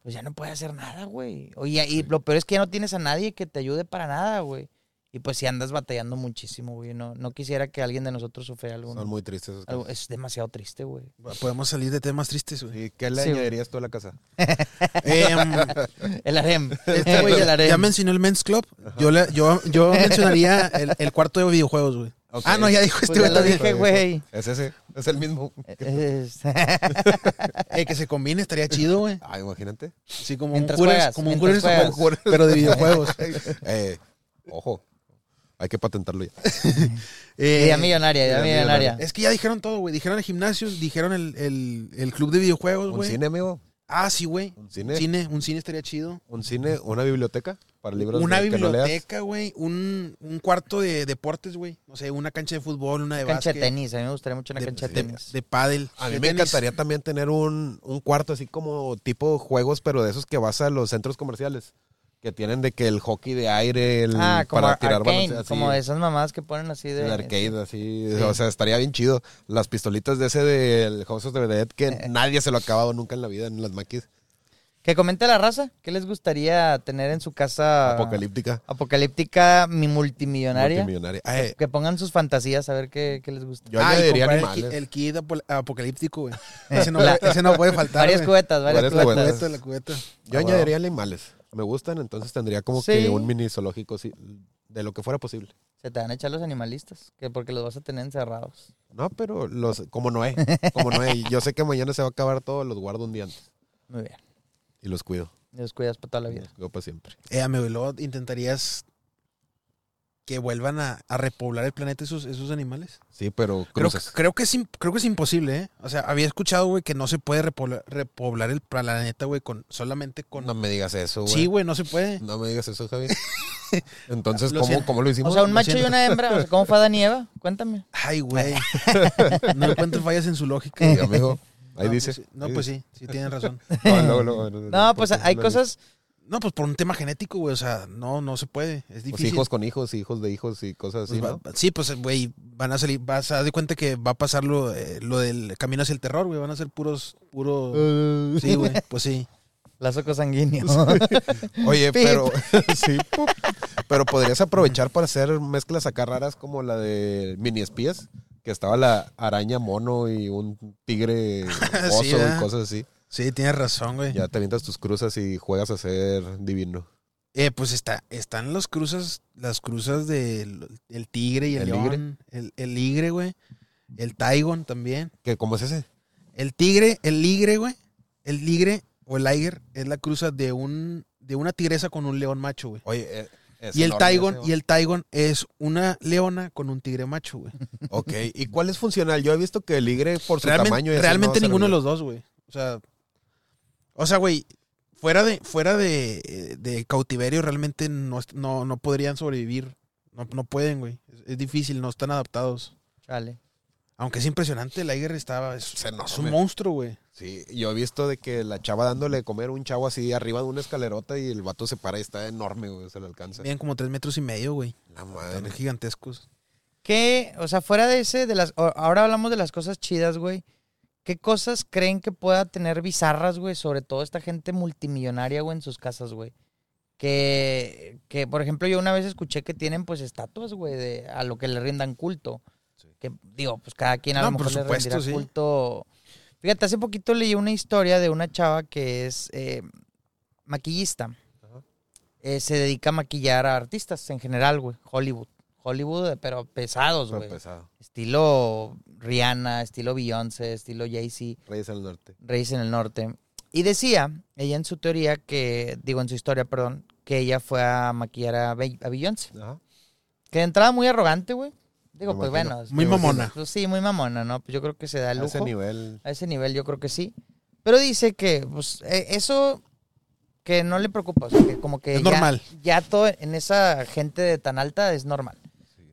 pues ya no puede hacer nada, güey. Oye, y lo peor es que ya no tienes a nadie que te ayude para nada, güey. Y pues si andas batallando muchísimo, güey. No, no quisiera que alguien de nosotros sufriera algún... Son muy tristes esos algo- casos. es demasiado triste, güey. Podemos salir de temas tristes, güey. ¿Y qué le Sí, añadirías tú a la casa? *laughs* Em, *laughs* El harem. Este güey del harem. ya mencionó el Men's Club. Yo, le- yo, yo mencionaría el, el cuarto de videojuegos, güey. Ah, no, ya dijo Pues este ya güey dije, güey. Es ese, es el mismo. Es- *laughs* Eh, que se combine estaría chido, güey. Ah, imagínate. Sí, como Mientras un juegas, como un juegas. pero de videojuegos. Eh, ojo. Hay que patentarlo ya. *laughs* Eh, Idea millonaria, idea idea millonaria. Es que ya dijeron todo, güey. Dijeron el gimnasio, dijeron el, el, el club de videojuegos, Un güey. cine, amigo. Ah, sí, güey. Un Un cine. cine, un cine estaría chido. Un cine, una biblioteca para libros Una de- biblioteca, güey. Un, un cuarto de deportes, güey. No sé, una cancha de fútbol, una de Cancha básquet. de tenis, a mí me gustaría mucho una de, cancha de de- tenis. de pádel. A mí de me tenis. encantaría también tener un, un cuarto así como tipo juegos, pero de esos que vas a los centros comerciales. Que tienen de que el hockey de aire, el ah, como para tirar arcane, balones, así, como de esas mamás que ponen así de... el arcade, así. Sí. O sea, estaría bien chido. Las pistolitas de ese del House of the Dead que nadie se lo ha acabado nunca en la vida en las maquis. Que comente la raza, ¿qué les gustaría tener en su casa Apocalíptica. apocalíptica, mi multimillonaria? Multimillonaria. Ay, Que pongan sus fantasías a ver qué, qué les gusta. yo Ah, el animales. ki- El, kit apo- apocalíptico, güey. *laughs* Ese, no puede- ese no puede faltar. varias cubetas, varias, Varias La cubetas. cubetas. cubeta, la cubeta. Yo Ah, añadiría animales. Me gustan, entonces tendría como Sí. que un mini zoológico sí, de lo que fuera posible. Se te van a echar los animalistas, que porque los vas a tener encerrados. No, pero los como Noé, como Noé. Yo sé que mañana se va a acabar todo, los guardo un día antes Muy bien. y los cuido. Y los cuidas para toda la vida. Los cuido para siempre. Eh, amigo, y luego intentarías que vuelvan a, a repoblar el planeta esos, esos animales. Sí, pero Creo, creo, que es, creo que es imposible, ¿eh? O sea, había escuchado, güey, que no se puede repoblar, repoblar el planeta, güey, con, solamente con... No me digas eso, güey. sí, güey, no se puede. No me digas eso, Javi. *laughs* Entonces, Lo ¿cómo, siento. ¿cómo lo hicimos? O sea, un lo macho y una hembra. O sea, ¿Cómo fue Adán y Eva? Cuéntame. Ay, güey. *laughs* no encuentro fallas en su lógica. Sí, amigo. Ahí no, dice. Pues, sí. no, Ahí pues dice. sí, sí tienen razón. *laughs* No, pues hay lo- cosas... No, pues por un tema genético, güey, o sea, no, no se puede, es Pues difícil. hijos con hijos, hijos de hijos y cosas Pues así, va- ¿no? Sí, pues, güey, van a salir, vas a dar de cuenta que va a pasar lo, eh, lo del camino hacia el terror, güey, van a ser puros, puros... *laughs* Sí, güey, pues sí. Lazo cosanguíneo. *laughs* Oye, Pip. pero *laughs* sí, pup. pero podrías aprovechar para hacer mezclas acá raras como la de mini espías, que estaba la araña mono y un tigre oso y cosas así. Sí, tienes razón, güey. Ya te avientas tus cruzas y juegas a ser divino. Eh, pues está, están los cruzas, las cruzas del el tigre y el, ¿El león. ligre? El, el ligre, güey. El taigon también. ¿Qué, ¿Cómo es ese? El tigre, el ligre, güey. El ligre o el liger es la cruza de un de una tigresa con un león macho, güey. Oye, eh, es Y el taigon, y el taigon es una leona con un tigre macho, güey. Ok, ¿y cuál es funcional? Yo he visto que el ligre por su Realmente, tamaño... así realmente no ninguno de los dos, güey. O sea, o sea, güey, fuera de fuera de, de cautiverio realmente no, no, no podrían sobrevivir. No, no pueden, güey. Es, es difícil, no están adaptados. Chale. Aunque es impresionante, el Liger estaba. Es, un monstruo, güey. Sí, yo he visto de que la chava dándole de comer a un chavo así arriba de una escalerota y el vato se para y está enorme, güey, se le alcanza. Miden como tres metros y medio, güey. La Están madre. gigantescos. ¿Qué, o sea, fuera de ese, de las, ahora hablamos de las cosas chidas, güey. ¿Qué cosas creen que pueda tener bizarras, güey? Sobre todo esta gente multimillonaria, güey, en sus casas, güey. Que, que, por ejemplo, yo una vez escuché que tienen, pues, estatuas, güey, de, a lo que le rindan culto. Que, digo, pues, cada quien a No, lo por mejor le rendirá sí. culto. Fíjate, hace poquito leí una historia de una chava que es eh, maquillista. Ajá. Eh, se dedica a maquillar a artistas en general, güey. Hollywood. Hollywood, pero pesados, güey. pesado. Estilo Rihanna, estilo Beyoncé, estilo Jay-Z, Reyes del Norte. Reyes en el Norte. Y decía, ella en su teoría que, digo en su historia, perdón, que ella fue a maquillar a, Be- a Beyoncé. Ajá. Que de entrada muy arrogante, güey. Digo, Me pues imagino. bueno. Muy digo, mamona. pues sí, muy mamona, ¿no? Pues yo creo que se da el A lujo. ese nivel. A ese nivel yo creo que sí. Pero dice que, pues, eh, eso que no le preocupa. O sea, que como que Es ya- normal. Ya todo en esa gente de tan alta es normal.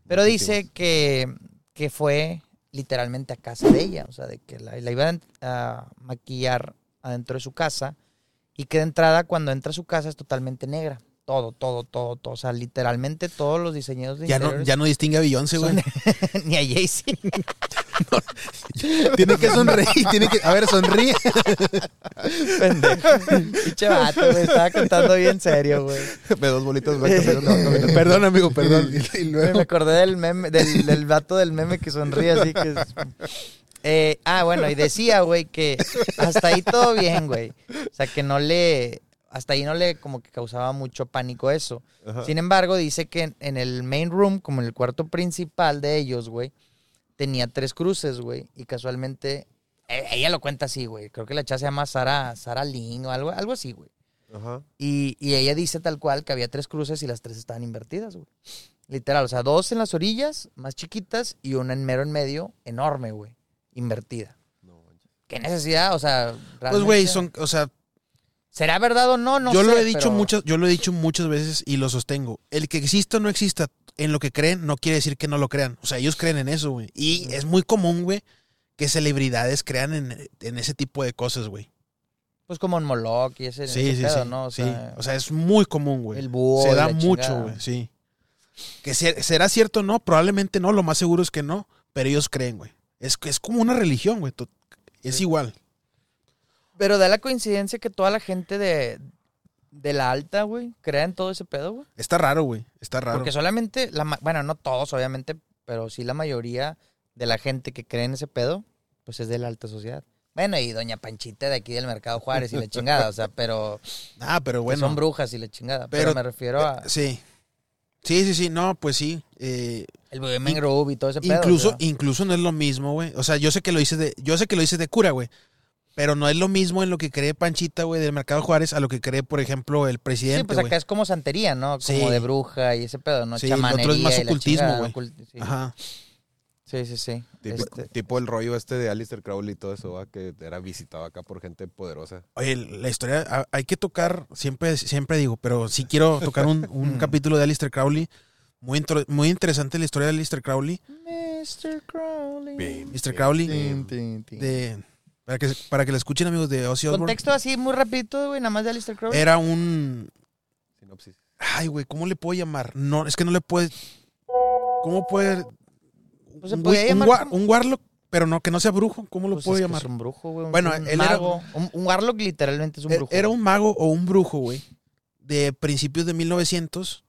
Pero dice que, que fue literalmente a casa de ella. O sea, de que la, la iban a maquillar adentro de su casa. Y que de entrada, cuando entra a su casa, es totalmente negra. Todo, todo, todo, todo. O sea, literalmente todos los diseños de Ya no, ya no distingue a Beyoncé, güey. *laughs* Ni a Jay-Z. *laughs* tiene que sonreír. Tiene que, a ver, sonríe. *laughs* Pendejo. Pinche vato, güey. Estaba cantando bien serio, güey. Ve dos bolitas blancas caminando. perdón, amigo, perdón. Y, y Güey, luego. Me acordé del meme, del, del vato del meme que sonríe así que es- Eh, ah, bueno, y decía, güey, que hasta ahí todo bien, güey. O sea, que no le. Hasta ahí no le como que causaba mucho pánico eso. Ajá. Sin embargo, dice que en, en el main room, como en el cuarto principal de ellos, güey, tenía tres cruces, güey. Y casualmente, eh, ella lo cuenta así, güey. Creo que la chava se llama Sara, Sara Lynn o algo, algo así, güey. Ajá. Y, y ella dice tal cual que había tres cruces y las tres estaban invertidas, güey. Literal, o sea, dos en las orillas, más chiquitas, y una en mero en medio, enorme, güey. Invertida. No. ¿Qué necesidad? O sea, Pues, güey, realmente- son, o sea, ¿Será verdad o no? No yo sé, lo he dicho pero- muchas, yo lo he dicho muchas veces y lo sostengo. El que exista o no exista en lo que creen no quiere decir que no lo crean. O sea, ellos creen en eso, güey. Y es muy común, güey, que celebridades crean en, en ese tipo de cosas, güey. Pues como en Moloch y ese, Sí, ese sí, pedo, sí. ¿no? O sí. sea, O sea, es muy común, güey. el búho. Se da mucho, güey, sí. Que se- será cierto o no, probablemente no, lo más seguro es que no, pero ellos creen, güey. Es, es como una religión, güey. Es Sí. igual. Pero da la coincidencia que toda la gente de, de la alta, güey, crea en todo ese pedo, güey. Está raro, güey. Está raro. Porque solamente, la, ma- bueno, no todos, obviamente, pero sí la mayoría de la gente que cree en ese pedo, pues es de la alta sociedad. Bueno, y doña Panchita de aquí del Mercado Juárez y la *laughs* chingada, o sea, pero Ah, pero bueno. son brujas y la chingada. Pero, Pero- me refiero a Sí. Sí, sí, sí. No, pues sí. Eh, el Bohemian Grove y todo ese pedo. incluso, sea. incluso no es lo mismo, güey. O sea, yo sé que lo hice de, yo sé que lo hice de cura, güey. Pero no es lo mismo en lo que cree Panchita, güey, del Mercado Juárez, a lo que cree, por ejemplo, el Sí, presidente, pues güey. acá es como santería, ¿no? Como Sí. de bruja y ese pedo, ¿no? Sí, lo otro es Chamanería más ocultismo, güey. ocult- sí. Ajá. sí, sí, sí. Tipo, Este, tipo el rollo este de Alistair Crowley y todo eso, ¿va? que era visitado acá por gente poderosa. Oye, la historia, hay que tocar, siempre, siempre digo, pero sí quiero tocar un, *laughs* un capítulo de Alistair Crowley. Muy, intro- muy interesante la historia de Alistair Crowley. Mr. Crowley. Mr. Crowley. De, para, que, para que la escuchen, amigos de Ozzy Osbourne. Contexto así muy rapidito, güey, nada más de Alistair Crowley. Era un. Sinopsis. Ay, güey, ¿cómo le puedo llamar? No, es que no le puede. ¿Cómo puede.? Pues se un, güey- un war- un warlock, pero no, que no sea brujo. ¿Cómo lo Pues puedo es que llamar? Es un brujo, güey. Bueno, un él era- mago. Un, un warlock literalmente es un Él brujo. Era un mago o un brujo, güey, de principios de 1900,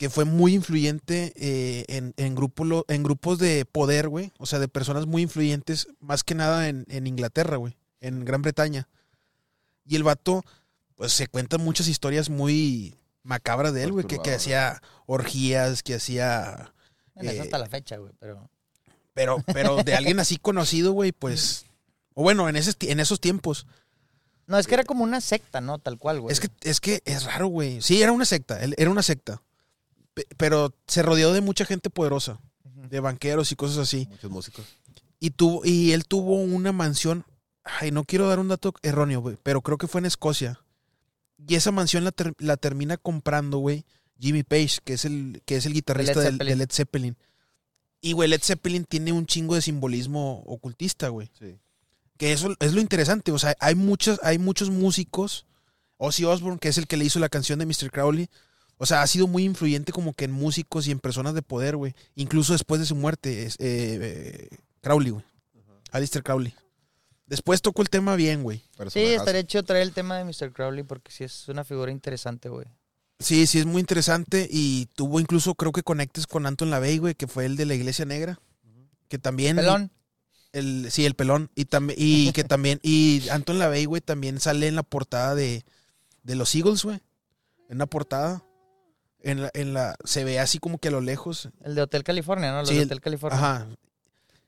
que fue muy influyente eh, en, en, grupo en grupos de poder, güey. O sea, de personas muy influyentes, más que nada en, en Inglaterra, güey, en Gran Bretaña. Y el vato, pues se cuentan muchas historias muy macabras de él, güey, que, que hacía orgías, que hacía... Bueno, es eh, hasta la fecha, güey, pero... Pero, pero de alguien así conocido, güey, pues... *laughs* O bueno, en, ese, en esos tiempos. No, es que era como una secta, ¿no? Tal cual, güey. Es que, es que es raro, güey. Sí, era una secta, él- era una secta. Pe- Pero se rodeó de mucha gente poderosa, de banqueros y cosas así. Muchos músicos. Y tuvo, y él tuvo una mansión. Ay, no quiero dar un dato erróneo, güey, pero creo que fue en Escocia. Y esa mansión la, ter- la termina comprando, güey, Jimmy Page, que es el, que es el guitarrista Led de Led Zeppelin. Y, güey, Led Zeppelin tiene un chingo de simbolismo ocultista, güey. Sí. Que eso es lo interesante. O sea, hay muchos, hay muchos músicos. Ozzy Osbourne, que es el que le hizo la canción de Mr. Crowley. O sea, ha sido muy influyente como que en músicos y en personas de poder, güey. Incluso después de su muerte, es, eh, eh, Crowley, güey. Alistair Crowley. Después tocó el tema bien, güey. Sí, estaría chido traer el tema de Mr. Crowley porque sí es una figura interesante, güey. Sí, sí, es muy interesante. Y tuvo incluso, creo que conectes con Anton LaVey, güey, que fue el de la Iglesia Negra. Que también. Pelón. El, sí, el pelón. Y, también y que también. Y Anton LaVey, güey, también sale en la portada de, de los Eagles, güey. En la portada. En la, en la, se ve así como que a lo lejos. El de Hotel California, ¿no? Los Sí, de el- Hotel California. Ajá.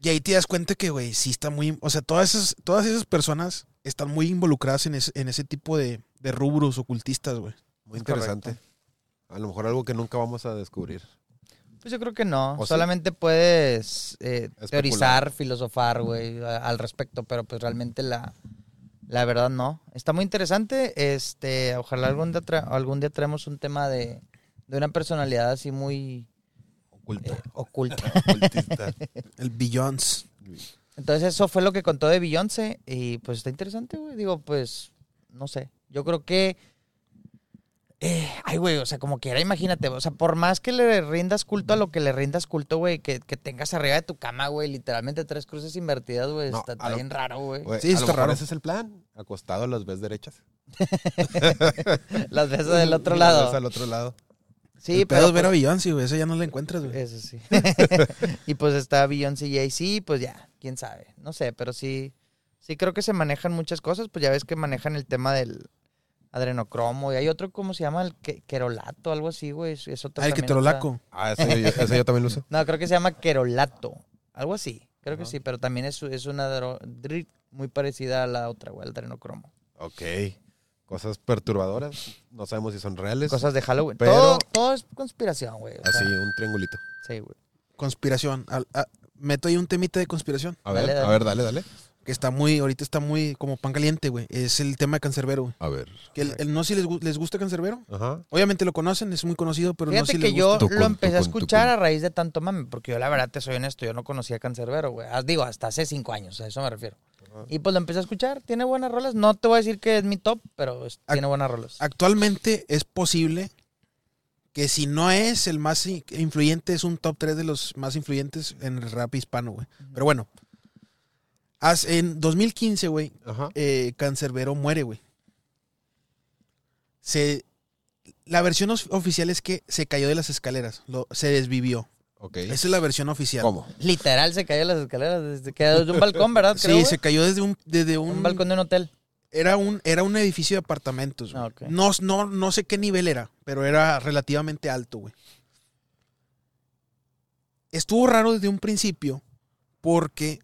Y ahí te das cuenta que, güey, sí está muy. O sea, todas esas, todas esas personas están muy involucradas en, ese- en ese tipo de, de rubros ocultistas, güey. Muy Es interesante. correcto. A lo mejor algo que nunca vamos a descubrir. Pues yo creo que no. ¿O sí? Solamente puedes eh, teorizar, filosofar, güey, al respecto, pero pues realmente la, la verdad no. Está muy interesante. Este, ojalá algún día, tra- algún día traemos un tema de, de una personalidad así muy Oculto. eh, oculta. *laughs* Ocultista. El Billions. Entonces eso fue lo que contó de Beyoncé y pues está interesante, güey. Digo, pues, no sé. Yo creo que... eh, ay, güey, o sea, como quiera, imagínate, o sea, por más que le rindas culto a lo que le rindas culto, güey, que, que tengas arriba de tu cama, güey, literalmente tres cruces invertidas, güey, No, está, está lo- bien raro, güey. Sí, a está lo mejor raro. Ese es el plan. Acostado las ves derechas. *laughs* Las ves del otro Las lado. ves al otro lado. Sí, el pedo pero... es ver a pues, Beyoncé, güey. Esa ya no la encuentras, güey. Eso sí. *laughs* y pues está Beyoncé y Jay-Z, pues ya, quién sabe. No sé, pero sí, sí creo que se manejan muchas cosas. Pues ya ves que manejan el tema del adrenocromo. Y hay otro, ¿cómo se llama? El que- querolato, algo así, güey. Es, es otro Ah, el que también te lo otra- laco. Ah, ese, yo- ese yo también lo uso. *laughs* No, creo que se llama querolato. Algo así. Creo que sí, pero también es, es una dro- dri- muy parecida a la otra, güey, al adrenocromo. Ok. Cosas perturbadoras. No sabemos si son reales. Cosas de Halloween. Pero- Todo, todo es conspiración, güey. Así, sea, un triangulito. sí, güey. Conspiración. Al- a- meto ahí un temita de conspiración. A Dale, ver, dale. a ver, dale, dale. Que está muy, ahorita está muy como pan caliente, güey. Es el tema de Cancerbero, güey. A ver. Que el, el- no sé si les, gu- les gusta Cancerbero. Ajá. Obviamente lo conocen, es muy conocido, pero no Fíjate sé si que les yo gusta. Tucun, lo empecé a tucun, escuchar tucun. a raíz de tanto mame, porque yo la verdad te soy honesto, yo no conocía Cancerbero, güey. Ah, Digo, hasta hace cinco años, a eso me refiero. Y pues lo empecé a escuchar, tiene buenas rolas. No te voy a decir que es mi top, pero es- tiene buenas rolas. Actualmente es posible que si no es el más influyente, es un top 3 de los más influyentes en el rap hispano, güey. Pero bueno. en 2015, güey, eh, Cancerbero muere, güey. Se, la versión oficial es que se cayó de las escaleras, lo- se desvivió. Esa es la versión oficial. ¿Cómo? Literal se cayó las escaleras desde, que desde un balcón, ¿verdad? *laughs* Creo, Sí, güey? se cayó desde un, desde un, un balcón de un hotel. Era un, era un edificio de apartamentos. güey. No, no, no sé qué nivel era, pero era relativamente alto, güey. Estuvo raro desde un principio, porque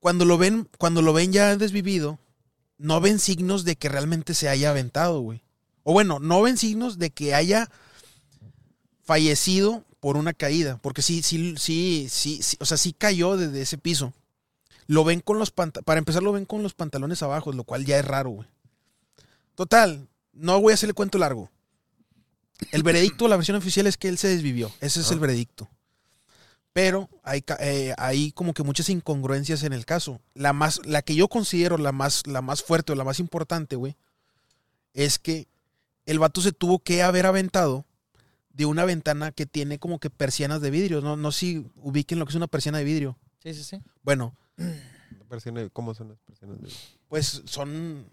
cuando lo ven, cuando lo ven ya desvivido, no ven signos de que realmente se haya aventado, güey. O bueno, no ven signos de que haya fallecido por una caída, porque sí, sí, sí, sí, sí, o sea, sí cayó desde ese piso. Lo ven con los pantalones, para empezar lo ven con los pantalones abajo, lo cual ya es raro, güey. Total, no voy a hacerle cuento largo. El veredicto, la versión oficial es que él se desvivió. Ese es Ah. el veredicto. Pero hay, eh, hay como que muchas incongruencias en el caso. La más, la que yo considero la más, la más fuerte o la más importante, güey, es que el vato se tuvo que haber aventado de una ventana que tiene como que persianas de vidrio. No, no si ubiquen lo que es una persiana de vidrio. Sí, sí, sí. Bueno, Persiana- ¿Cómo son las persianas? de- pues son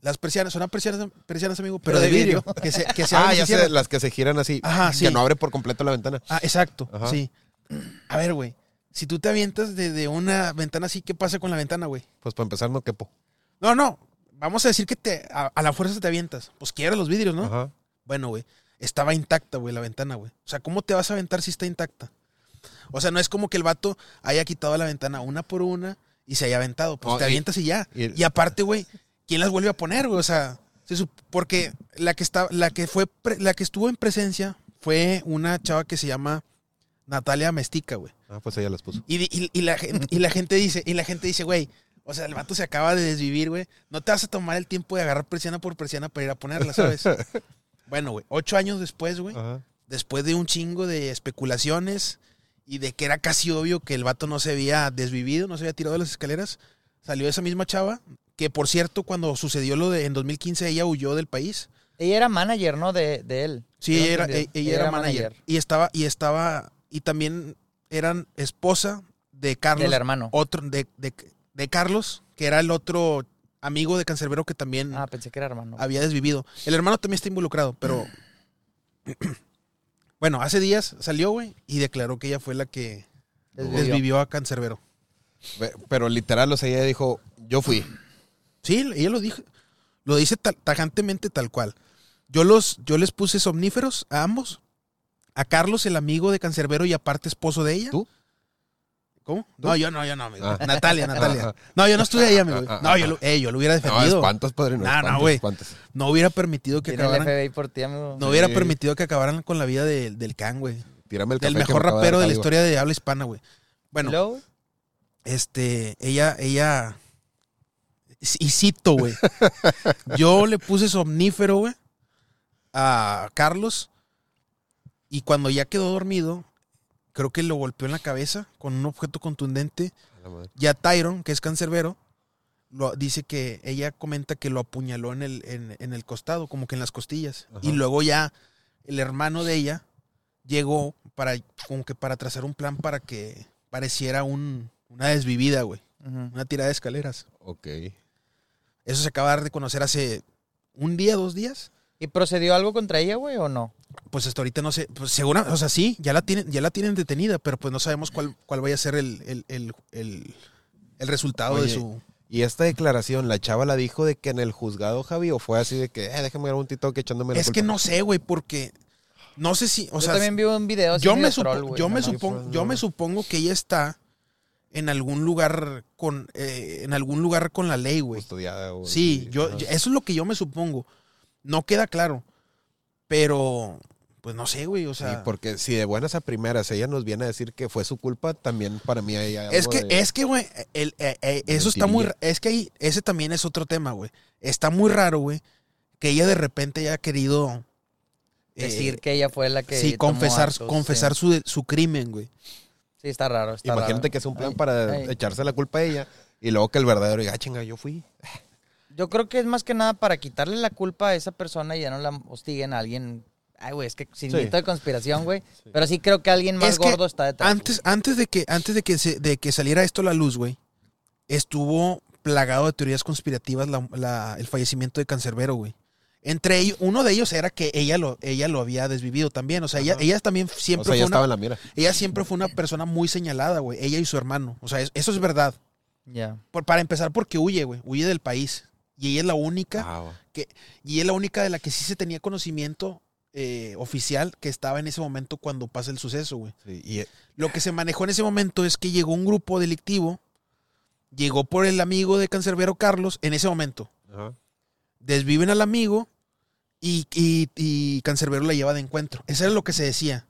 las persianas, son persianas, persianas amigo, Pero pero, de de vidrio. Que se, que se *laughs* Ah, ya sé, las que se giran así. Ajá, sí. Que no abre por completo la ventana. Ah, exacto, Ajá. sí. A ver, güey, si tú te avientas de, de una ventana así, ¿qué pasa con la ventana, güey? Pues para empezar no quepo. No, no, vamos a decir que te, a, a la fuerza te avientas. Pues quiebra los vidrios, ¿no? Ajá. Bueno, güey, estaba intacta, güey, la ventana, güey. O sea, ¿cómo te vas a aventar si está intacta? O sea, no es como que el vato haya quitado la ventana una por una y se haya aventado. Pues te avientas y ya. y- Y, aparte, güey, ¿quién las vuelve a poner, güey? O sea, porque la que está, la que fue, la que estuvo en presencia fue una chava que se llama Natalia Mestica, güey. Ah, pues ella las puso. Y, y- y la, gente, y la gente dice, y la gente dice, güey, o sea, el vato se acaba de desvivir, güey. No te vas a tomar el tiempo de agarrar persiana por persiana para ir a ponerla, ¿sabes? *laughs* bueno, güey, ocho años después, güey, Ajá. después de un chingo de especulaciones y de que era casi obvio que el vato no se había desvivido, no se había tirado de las escaleras, salió esa misma chava, que por cierto, cuando sucedió lo de en 2015, ella huyó del país. Ella era manager, ¿no? De, de él. Sí, ella era, entendido. ella era manager. Y estaba, y estaba, y también eran esposa de Carlos. Del hermano. Otro, de, de, de Carlos, que era el otro amigo de Cancerbero que también Ah, pensé que era hermano. había desvivido. El hermano también está involucrado, pero. *clears throat* bueno, hace días salió, güey, y declaró que ella fue la que Desvivió. desvivió a Cancerbero. Pero literal, o sea, ella dijo, yo fui. Sí, ella lo dijo. Lo dice ta- tajantemente tal cual. Yo, los, yo les puse somníferos a ambos. A Carlos, el amigo de Cancerbero y aparte esposo de ella. ¿Tú? ¿Cómo? ¿Tú? No, yo no, yo no, amigo. Ah. Natalia, Natalia. Ajá. No, yo no estuve ahí, amigo. Ah, ah, No, yo ah. lo, eh, yo lo hubiera No, defendido. espantos, padre. No, No, no, güey. No hubiera permitido que Tiene el acabaran. FBI por ti, amigo. No hubiera Sí. permitido que acabaran con la vida de- del can, güey. Tírame el Del café que mejor me rapero de la historia de habla hispana, güey. Bueno, este, ella, ella, y cito, güey. Yo le puse somnífero, güey, a Carlos. Y cuando ya quedó dormido, creo que lo golpeó en la cabeza con un objeto contundente. A madre. Ya Tyron, que es cancerbero, lo, dice que ella comenta que lo apuñaló en el, en, en el costado, como que en las costillas. Ajá. Y luego ya el hermano de ella llegó para, como que para trazar un plan para que pareciera un, una desvivida, güey. Una tirada de escaleras. Ok. Eso se acaba de dar de conocer hace un día, dos días. ¿Y procedió algo contra ella, güey, o no? Pues hasta ahorita no sé, pues segura, o sea, sí, ya la tienen, ya la tienen detenida, pero pues no sabemos cuál, cuál vaya a ser el, el, el, el- el resultado de su. Y esta declaración, la chava la dijo de que en el juzgado, Javi, o fue así de que, eh, déjame dar un TikTok echándome la Es que no sé, güey, porque no sé si, o Yo sea, también vi un video así yo me, supo- troll, güey, yo, me supongo, pues, yo no. me supongo que ella está en algún lugar con, eh, en algún lugar con la ley, güey. Custodiada o- Sí, yo- eso es lo que yo me supongo. No queda claro. Pero, pues no sé, güey. O sea, Sí, porque si de buenas a primeras ella nos viene a decir que fue su culpa, también para mí hay algo es que, de- es que, güey, el- eh, eh, eso está muy, es que ahí, ese también es otro tema, güey. Está muy raro, güey, que ella de repente haya querido eh, Decir que ella fue la que. sí, confesar, actos, confesar sí. su, su crimen, güey. Sí, está raro. Está Imagínate raro. que es un plan Ay, para ay. echarse la culpa a ella y luego que el verdadero diga, ah, chinga, yo fui. Yo creo que es más que nada para quitarle la culpa a esa persona y ya no la hostiguen a alguien. Ay, güey, es que sin Sí. mito de conspiración, güey. Pero sí creo que alguien más Es que gordo está detrás. Antes, antes de que, antes de que se, de que saliera esto a la luz, güey, estuvo plagado de teorías conspirativas la- la- el fallecimiento de Cancerbero, güey. Entre ellos, uno de ellos era que ella lo, ella lo había desvivido también. O sea, ella, ella también O siempre sea, fue una, estaba en la mira. ella siempre fue una persona muy señalada, güey. Ella y su hermano. O sea, es- eso es verdad. Ya. Por- para empezar, porque huye, güey. Huye del país. Y ella es la única. Ah, va. Y es la única de la que sí se tenía conocimiento eh, oficial que estaba en ese momento cuando pasa el suceso, güey. Sí, y, Lo que se manejó en ese momento es que llegó un grupo delictivo, llegó por el amigo de Cancerbero Carlos en ese momento. ajá. Desviven al amigo y, y, y Cancerbero la lleva de encuentro. Eso era lo que se decía.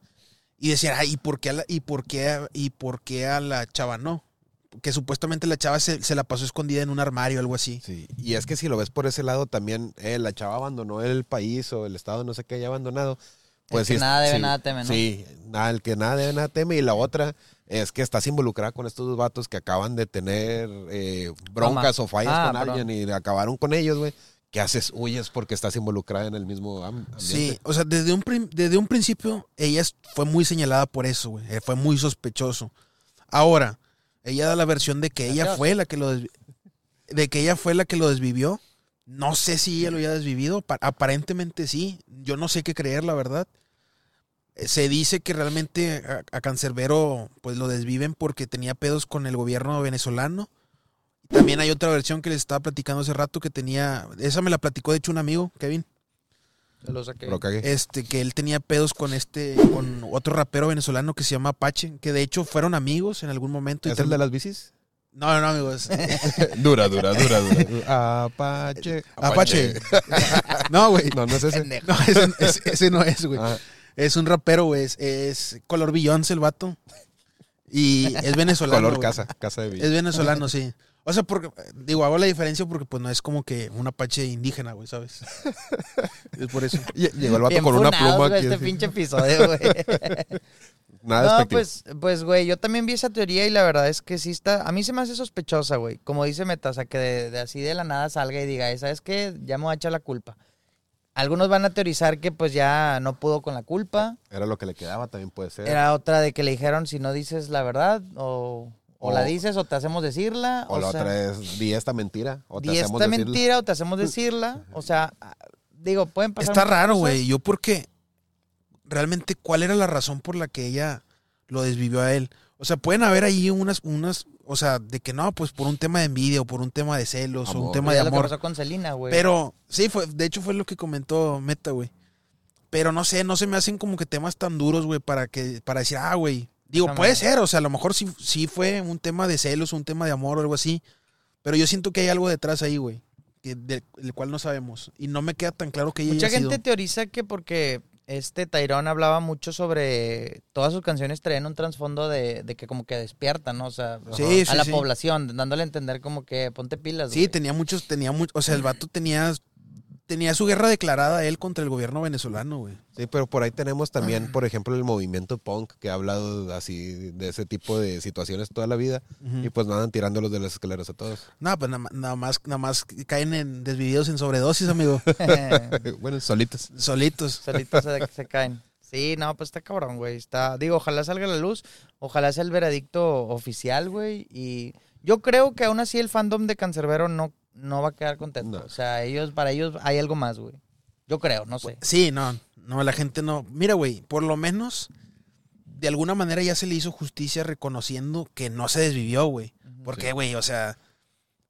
Y decían, ay, ¿y por qué a la, y por qué a- y por qué a la chava no? Que supuestamente la chava se, se la pasó escondida en un armario o algo así. Sí, y es que si lo ves por ese lado también, eh, la chava abandonó el país o el estado, no sé qué, haya abandonado. Pues que sí, nada debe, sí, nada teme, ¿no? Sí, nada, el que nada debe, nada teme. Y la otra es que estás involucrada con estos dos vatos que acaban de tener eh, broncas o fallas Ah, con alguien y acabaron con ellos, güey. ¿Qué haces? Huyes porque estás involucrada en el mismo ambiente. Sí, o sea, desde un, desde un principio ella es- fue muy señalada por eso, güey. Eh, Fue muy sospechoso. Ahora, ella da la versión de que ella fue la que lo de que ella fue la que lo desvivió. No sé si ella lo haya desvivido, pa- aparentemente sí. Yo no sé qué creer, la verdad. Eh, Se dice que realmente a, a Cancerbero pues lo desviven porque tenía pedos con el gobierno venezolano. También hay otra versión que les estaba platicando hace rato que tenía, esa me la platicó de hecho un amigo, Kevin, lo saqué. Pero cagué. este que él tenía pedos con este con otro rapero venezolano que se llama Apache que de hecho fueron amigos en algún momento y ¿Es el de las bicis? no no amigos *laughs* dura, dura, dura, dura. Apache. Apache no güey No, no es ese. No ese, ese- ese no es güey Ah, es un rapero güey es, es color Beyoncé el vato y es venezolano color casa, casa de es bicis. venezolano sí o sea porque digo hago la diferencia porque pues no es como que un Apache indígena güey sabes es por eso *laughs* Lle- Llegó el vato Bien con una pluma güey, aquí. este así. pinche episodio, güey. *laughs* Nada No, pues, pues, güey, yo también vi esa teoría y la verdad es que sí está, a mí se me hace sospechosa, güey. Como dice Meta, o sea, que de, de así de la nada salga y diga, "Eh, ¿sabes qué? Ya me voy a echar la culpa. Algunos van a teorizar que pues ya no pudo con la culpa. Era lo que le quedaba, también puede ser. Era otra de que le dijeron si no dices la verdad o, o O- la dices o te hacemos decirla. o la sea, otra es, di esta mentira. O te di hacemos esta decirla. mentira o te hacemos *laughs* decirla. O sea, digo, pueden pasar. Está raro, güey. Yo porque realmente cuál era la razón por la que ella lo desvivió a él. O sea, pueden haber ahí unas, unas, o sea, de que no, pues por un tema de envidia o por un tema de celos o un Amor. tema de lo que amor. pasó con Selena, güey. Pero sí, fue, de hecho fue lo que comentó Meta, güey. Pero no sé, no se me hacen como que temas tan duros, güey, para que, para decir, ah, güey. Digo, puede ser, o sea, a lo mejor sí, sí fue un tema de celos, un tema de amor o algo así. Pero yo siento que hay algo detrás ahí, güey. que- Del, del cual no sabemos. Y no me queda tan claro que Mucha haya gente sido- teoriza que porque este Tyrone hablaba mucho sobre todas sus canciones traían un trasfondo de, de que como que despiertan, ¿no? O sea, Sí, a la sí. población, dándole a entender como que ponte pilas. Sí, güey. tenía muchos, tenía muchos, o sea, el *laughs* vato tenía, tenía su guerra declarada él contra el gobierno venezolano, güey. Sí, pero por ahí tenemos también, por ejemplo, el movimiento punk que ha hablado así de ese tipo de situaciones toda la vida y pues no andan tirándolos de las escaleras a todos. No, pues nada, nada más, nada más caen en desvividos en sobredosis, amigo. *laughs* bueno, solitos. Solitos. Solitos se, se caen. Sí, no, pues está cabrón, güey. Está, digo, ojalá salga a la luz. Ojalá sea el veredicto oficial, güey. Y yo creo que aún así el fandom de Cancerbero no, no va a quedar contento. No. O sea, ellos, para ellos hay algo más, güey. Yo creo, no sé. Sí, no, no, la gente no. Mira, güey, por lo menos de alguna manera ya se le hizo justicia reconociendo que no se desvivió, güey. Porque, Sí. güey, o sea,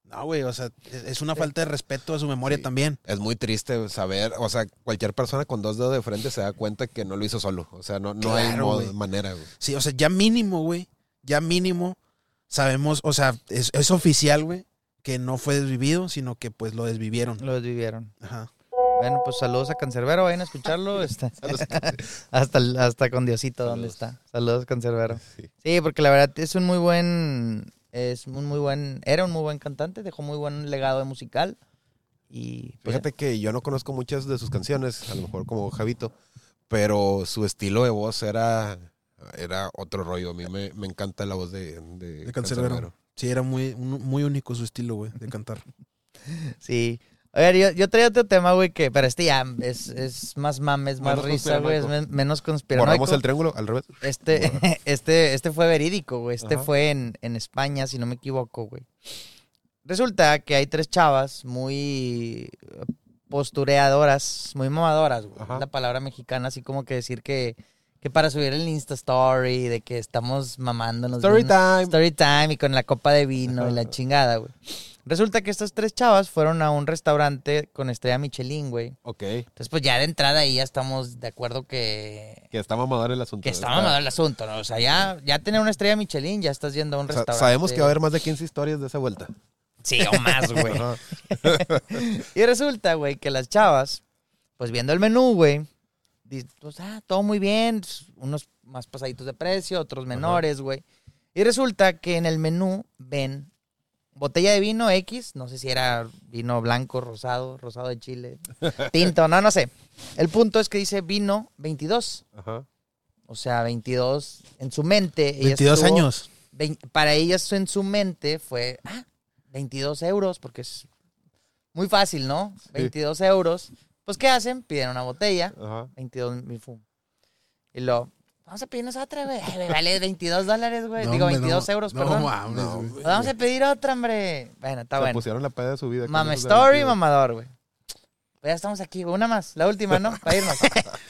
no, güey, o sea, es, una falta de respeto a su memoria Sí. también. Es muy triste saber, o sea, cualquier persona con dos dedos de frente se da cuenta que no lo hizo solo. O sea, no, no hay modo- güey. manera, güey. Sí, o sea, ya mínimo, güey, ya mínimo sabemos, o sea, es, es oficial, güey, que no fue desvivido, sino que pues lo desvivieron. Lo vivieron. Ajá. Bueno, pues saludos a Cancerbero, vayan a escucharlo. *laughs* este, *laughs* hasta, hasta con Diosito, ¿dónde está? Saludos, Cancerbero. Sí. Sí, porque la verdad es un muy buen, es un muy buen, era un muy buen cantante, dejó muy buen legado musical. Y pues, Fíjate que yo no conozco muchas de sus canciones, a lo mejor como Javito, pero su estilo de voz era, era otro rollo. A mí me, me encanta la voz de, de, De Cancerbero. Cancerbero. Sí, era muy, muy único su estilo, güey, de cantar. *laughs* sí. A ver, yo, yo traía otro tema, güey, que, pero este ya es, es más mames, más Menos risa, güey, es men- menos conspiranoico. Borramos el triángulo al revés. Este, *laughs* este, este fue verídico, güey. Este Ajá. fue en, en España, si no me equivoco, güey. Resulta que hay tres chavas muy postureadoras, muy mamadoras, güey. La palabra mexicana, así como que decir que, que para subir el Insta Story, de que estamos mamándonos. Story time. Story time y con la copa de vino y la *laughs* chingada, güey. Resulta que estas tres chavas fueron a un restaurante con estrella Michelin, güey. Ok. Entonces, pues ya de entrada ahí ya estamos de acuerdo que, Que está mamador el asunto. que está Está- mamado el asunto, ¿no? O sea, ya, ya tener una estrella Michelin, ya estás yendo a un Sa- restaurante. sabemos que va a haber más de 15 historias de esa vuelta. Sí, o más, *laughs* güey. *laughs* Y resulta, güey, que las chavas, pues viendo el menú, güey, pues, ah, todo muy bien, unos más pasaditos de precio, otros menores, güey. Y resulta que en el menú ven botella de vino X, no sé si era vino blanco, rosado, rosado de Chile, *laughs* tinto, no, no sé. El punto es que dice vino 22. Ajá. O sea, 22 en su mente. ella 22 estuvo- años. para ellas en su mente fue, ah, 22 euros, porque es muy fácil, ¿no? 22 euros. Pues, ¿qué hacen? Piden una botella, Ajá. 22 mil fum. Y lo, vamos a pedirnos otra, güey. Ay, güey, Vale 22 dólares, güey. No, Digo, hombre, 22 no, euros, no perdón. mames, güey. Pues vamos a pedir otra, hombre. Bueno, está Se bueno. pusieron la peda de su vida. con Mame esos Story, 22. mamador, güey. Pues ya estamos aquí, güey. Una más, la última, ¿no? Para irnos.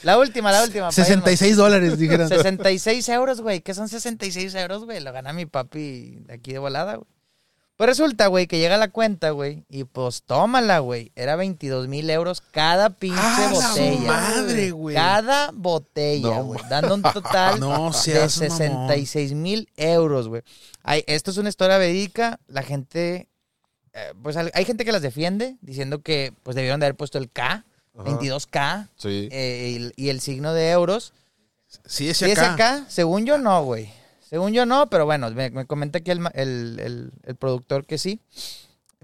La última, la última. para irnos. 66 dólares, dijeron. 66 euros, güey. ¿Qué son 66 euros, güey? Lo gana mi papi de aquí de volada, güey. Pues resulta, güey, que llega la cuenta, güey. Y pues tómala, güey. Era 22 mil euros cada pinche ¡Ah, la botella. madre, güey! Cada botella, No, güey. dando un total *laughs* No de seas mamón. 66 mil euros, güey. Ay, Esto es una historia verídica. La gente. eh, pues hay gente que las defiende diciendo que pues debieron de haber puesto el K, Ajá. 22K Sí. eh, y, y el signo de euros. Sí, ese ¿Y ese acá. acá? Según yo no, güey. Según yo no, pero bueno, me, me comenta aquí el, el, el- el productor que sí.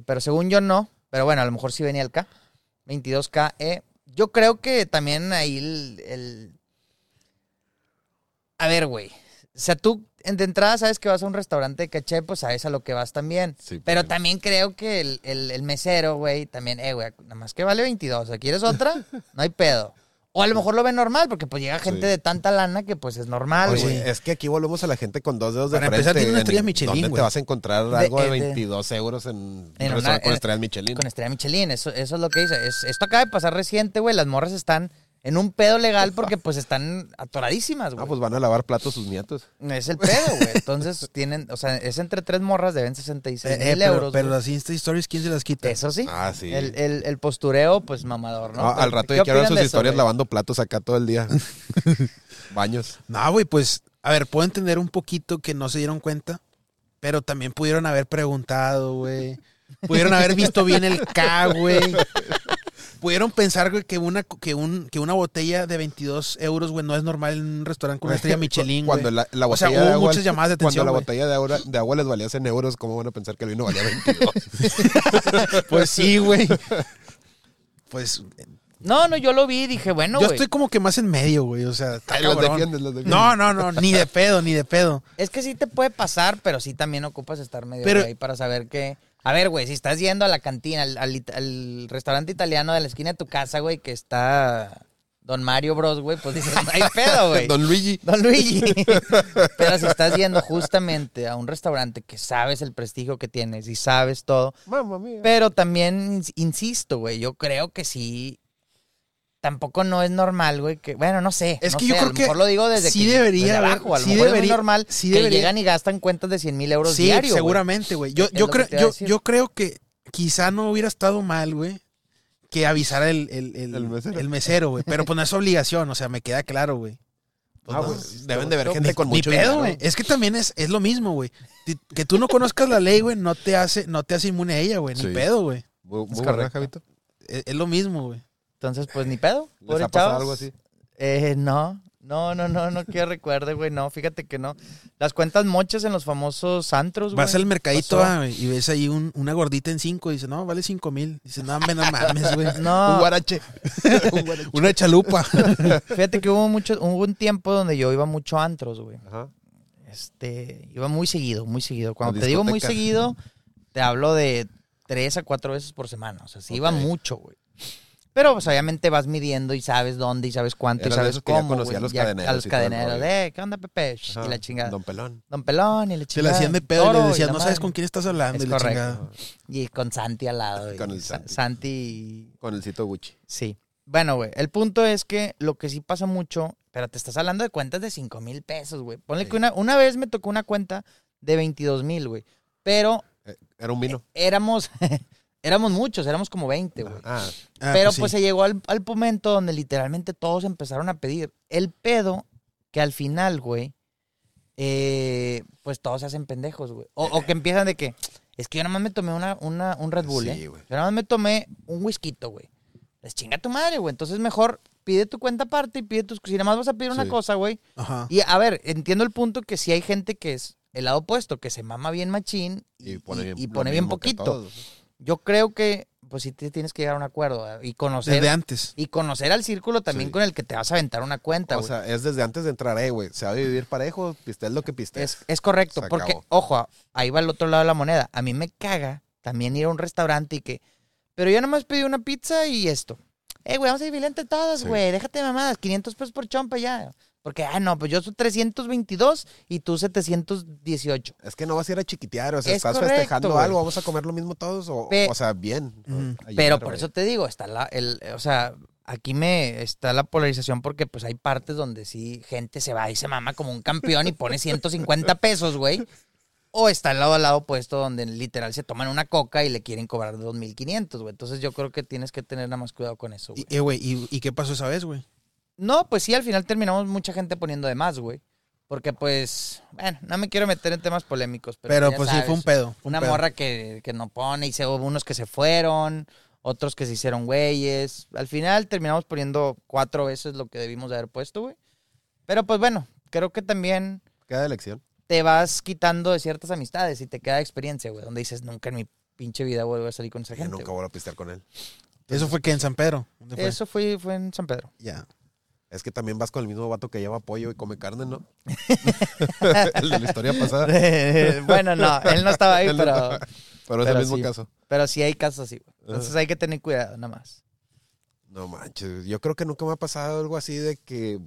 Pero según yo no. Pero bueno, a lo mejor sí venía el K. 22K. eh. Yo creo que también ahí el... A ver, güey. O sea, tú en- de entrada sabes que vas a un restaurante de caché, pues sabes a lo que vas también. Sí, Pero pues. también creo que el, el- el mesero, güey, también, eh, güey, nada más que vale 22. O sea, ¿quieres otra? *laughs* No hay pedo. O a lo mejor lo ven normal, porque pues llega gente Sí. de tanta lana que pues es normal, Oye, güey. es que aquí volvemos a la gente con dos dedos de Para frente. empezar, tiene una estrella Michelin, ¿Dónde güey. te vas a encontrar De- algo de, de- 22 euros en, En una- con en- estrella Michelin? Con estrella Michelin, eso, eso es lo que dice. Es- esto acaba de pasar reciente, güey. Las morras están en un pedo legal porque pues están atoradísimas, güey. Ah, pues van a lavar platos sus nietos. Es el pedo, güey. Entonces *laughs* tienen, o sea, es entre tres morras, deben 66 Eh, eh, mil pero, euros. pero güey. las Insta Stories, ¿quién se las quita? Eso sí. Ah, sí. El, el- el postureo, pues mamador, ¿no? No, Pero, al rato ¿qué ya quiero ver sus eso, historias lavando platos acá todo el día. *laughs* Baños. No, güey, pues, a ver, puedo entender un poquito que no se dieron cuenta, pero también pudieron haber preguntado, güey. Pudieron haber visto bien el K, güey. Pudieron pensar, güey, que una, que, un, que una botella de 22 euros, güey, no es normal en un restaurante con una estrella *laughs* Michelin, güey. Cuando la, la O sea, botella de hubo agua, muchas llamadas de Cuando atención, la güey. botella de agua, de agua les valía 100 euros, ¿cómo van a pensar que el vino valía 22? *laughs* Pues sí, güey. Pues No, no, yo lo vi y dije, bueno, yo güey. estoy como que más en medio, güey. O sea, está Ay, los cabrón. defiendes, los defiendes. No, no, no, ni de pedo, ni de pedo. Es que sí te puede pasar, pero sí también ocupas estar medio Pero- ahí para saber que. A ver, güey, si estás yendo a la cantina, al, al it- al restaurante italiano de la esquina de tu casa, güey, que está Don Mario Bros, güey, pues dices, no hay *laughs* pedo, güey. Don Luigi. Don Luigi. *laughs* Pero si estás yendo justamente a un restaurante que sabes el prestigio que tienes y sabes todo, Mamma mía. pero también, ins- insisto, güey, yo creo que sí. Tampoco no es normal, güey, que, bueno, no sé. Es no que sé, yo a creo lo que mejor lo digo desde sí que- debería desde abajo, a lo sí mejor es debería- muy normal sí que debería- llegan y gastan cuentas de 100 mil euros Sí, diario, seguramente, güey. Yo, Es yo, lo creo, a yo, yo creo que quizá no hubiera estado mal, güey, que avisara el, el, el, El mesero. el mesero, güey. Pero pues no es obligación, o sea, me queda claro, güey. Ah, no. güey, deben de ver gente con ni mucho pedo, dinero. güey. Es que también es, es lo mismo, güey. Que tú no conozcas la ley, güey, no te hace, no te hace inmune a ella, güey. Ni pedo, güey. Es. Es, es lo mismo, güey. Entonces, pues ni pedo. ¿Les pobre ha pasado chavos. algo así? Eh, no, no, no, no, no *laughs* que recuerde, güey. No, fíjate que no. Las cuentas mochas en los famosos antros, güey. Vas al mercadito ah, y ves ahí un- una gordita en cinco y dice, no, vale cinco mil. Dice, no, hombre, no mames, güey. *laughs* Un No, guarache. *laughs* Un guarache. Una chalupa. fíjate que hubo mucho, hubo un tiempo donde yo iba mucho a antros, güey. Ajá. Este, iba muy seguido, muy seguido. Cuando te digo muy seguido, te hablo de tres a cuatro veces por semana. O sea, sí iba mucho, güey. Pero pues obviamente vas midiendo y sabes dónde y sabes cuánto y sabes esos que ya cómo. a los Ya- cadeneros A los cadeneros. De, ¿qué onda, Pepe? Ajá. Y la chingada. Don, Don Pelón. Pelón y la Se chingada. le hacían de pedo y le decían, la no sabes madre". con quién estás hablando. Es y la correcto. chingada. Y con Santi al lado. Con el Sa- Santi. Santi. Con el cito Gucci. Sí. Bueno, güey. El punto es que lo que sí pasa mucho. Pero te estás hablando de cuentas de 5 mil pesos, güey. Ponle Sí. que una, una vez me tocó una cuenta de 22 mil, güey. Pero Eh, Era un vino. éramos. Éramos muchos, éramos como 20, güey. Ah, Ah, Pero sí. pues se llegó al, al momento donde literalmente todos empezaron a pedir. El pedo que al final, güey, eh, pues todos se hacen pendejos, güey. O, o que empiezan de que, es que yo nada más me tomé una, una, un Red Bull, Sí, ¿eh? güey. Yo nada más me tomé un whisky, güey. Les chinga tu madre, güey. Entonces mejor pide tu cuenta aparte y pide tus... Si nada más vas a pedir una Sí. cosa, güey. Ajá. Y a ver, entiendo el punto que si hay gente que es el lado opuesto, que se mama bien machín y, y pone bien, y pone bien poquito. todos. Yo creo que, pues sí te tienes que llegar a un acuerdo ¿verdad? y conocer... Desde antes. Y conocer al círculo también Sí. con el que te vas a aventar una cuenta, O sea, es desde antes de entrar, eh, güey. Se va a vivir parejo, pistel lo que pistes. es, es correcto, Se porque, acabó. ojo, ahí va el otro lado de la moneda. A mí me caga también ir a un restaurante y que, pero yo nomás pedí una pizza y esto. Eh, güey, vamos a dividir entre todas, Sí. güey. Déjate de mamadas, 500 pesos por chompa ya. Porque, ah, no, pues yo soy 322 y tú 718. Es que no vas a ir a chiquitear, o sea, Es estás correcto, festejando güey. algo, vamos a comer lo mismo todos, o, Pe- o sea, bien. Pero por güey. eso te digo, está la, el, o sea, aquí me está la polarización porque pues hay partes donde sí gente se va y se mama como un campeón y pone 150 pesos, güey. O está el lado al lado opuesto donde literal se toman una coca y le quieren cobrar 2.500, güey. Entonces yo creo que tienes que tener nada más cuidado con eso, güey. Y, eh, güey, ¿y, y qué pasó esa vez, güey? No, pues sí, al final terminamos mucha gente poniendo de más, güey. Porque pues, bueno, no me quiero meter en temas polémicos, pero, Pero pues sí, fue un pedo. fue un Una pedo. morra que, que no pone y se, hubo unos que se fueron, otros que se hicieron güeyes. Al final terminamos poniendo cuatro veces lo que debimos de haber puesto, güey. Pero pues bueno, creo que también Queda elección. te vas quitando de ciertas amistades y te queda experiencia, güey. Donde dices, nunca en mi pinche vida vuelvo a salir con esa Yo gente. nunca güey". voy a pistear con él. Eso fue que en San Pedro. ¿Dónde fue? Eso fue, fue en San Pedro. Ya. Es que también vas con el mismo vato que lleva pollo y come carne, ¿no? *laughs* el de la historia pasada. *laughs* bueno, no, él no estaba ahí, no pero. Pero es pero el mismo sí. caso. pero sí hay casos así, güey. Entonces hay que tener cuidado, nada más. No manches, yo creo que nunca me ha pasado algo así de que...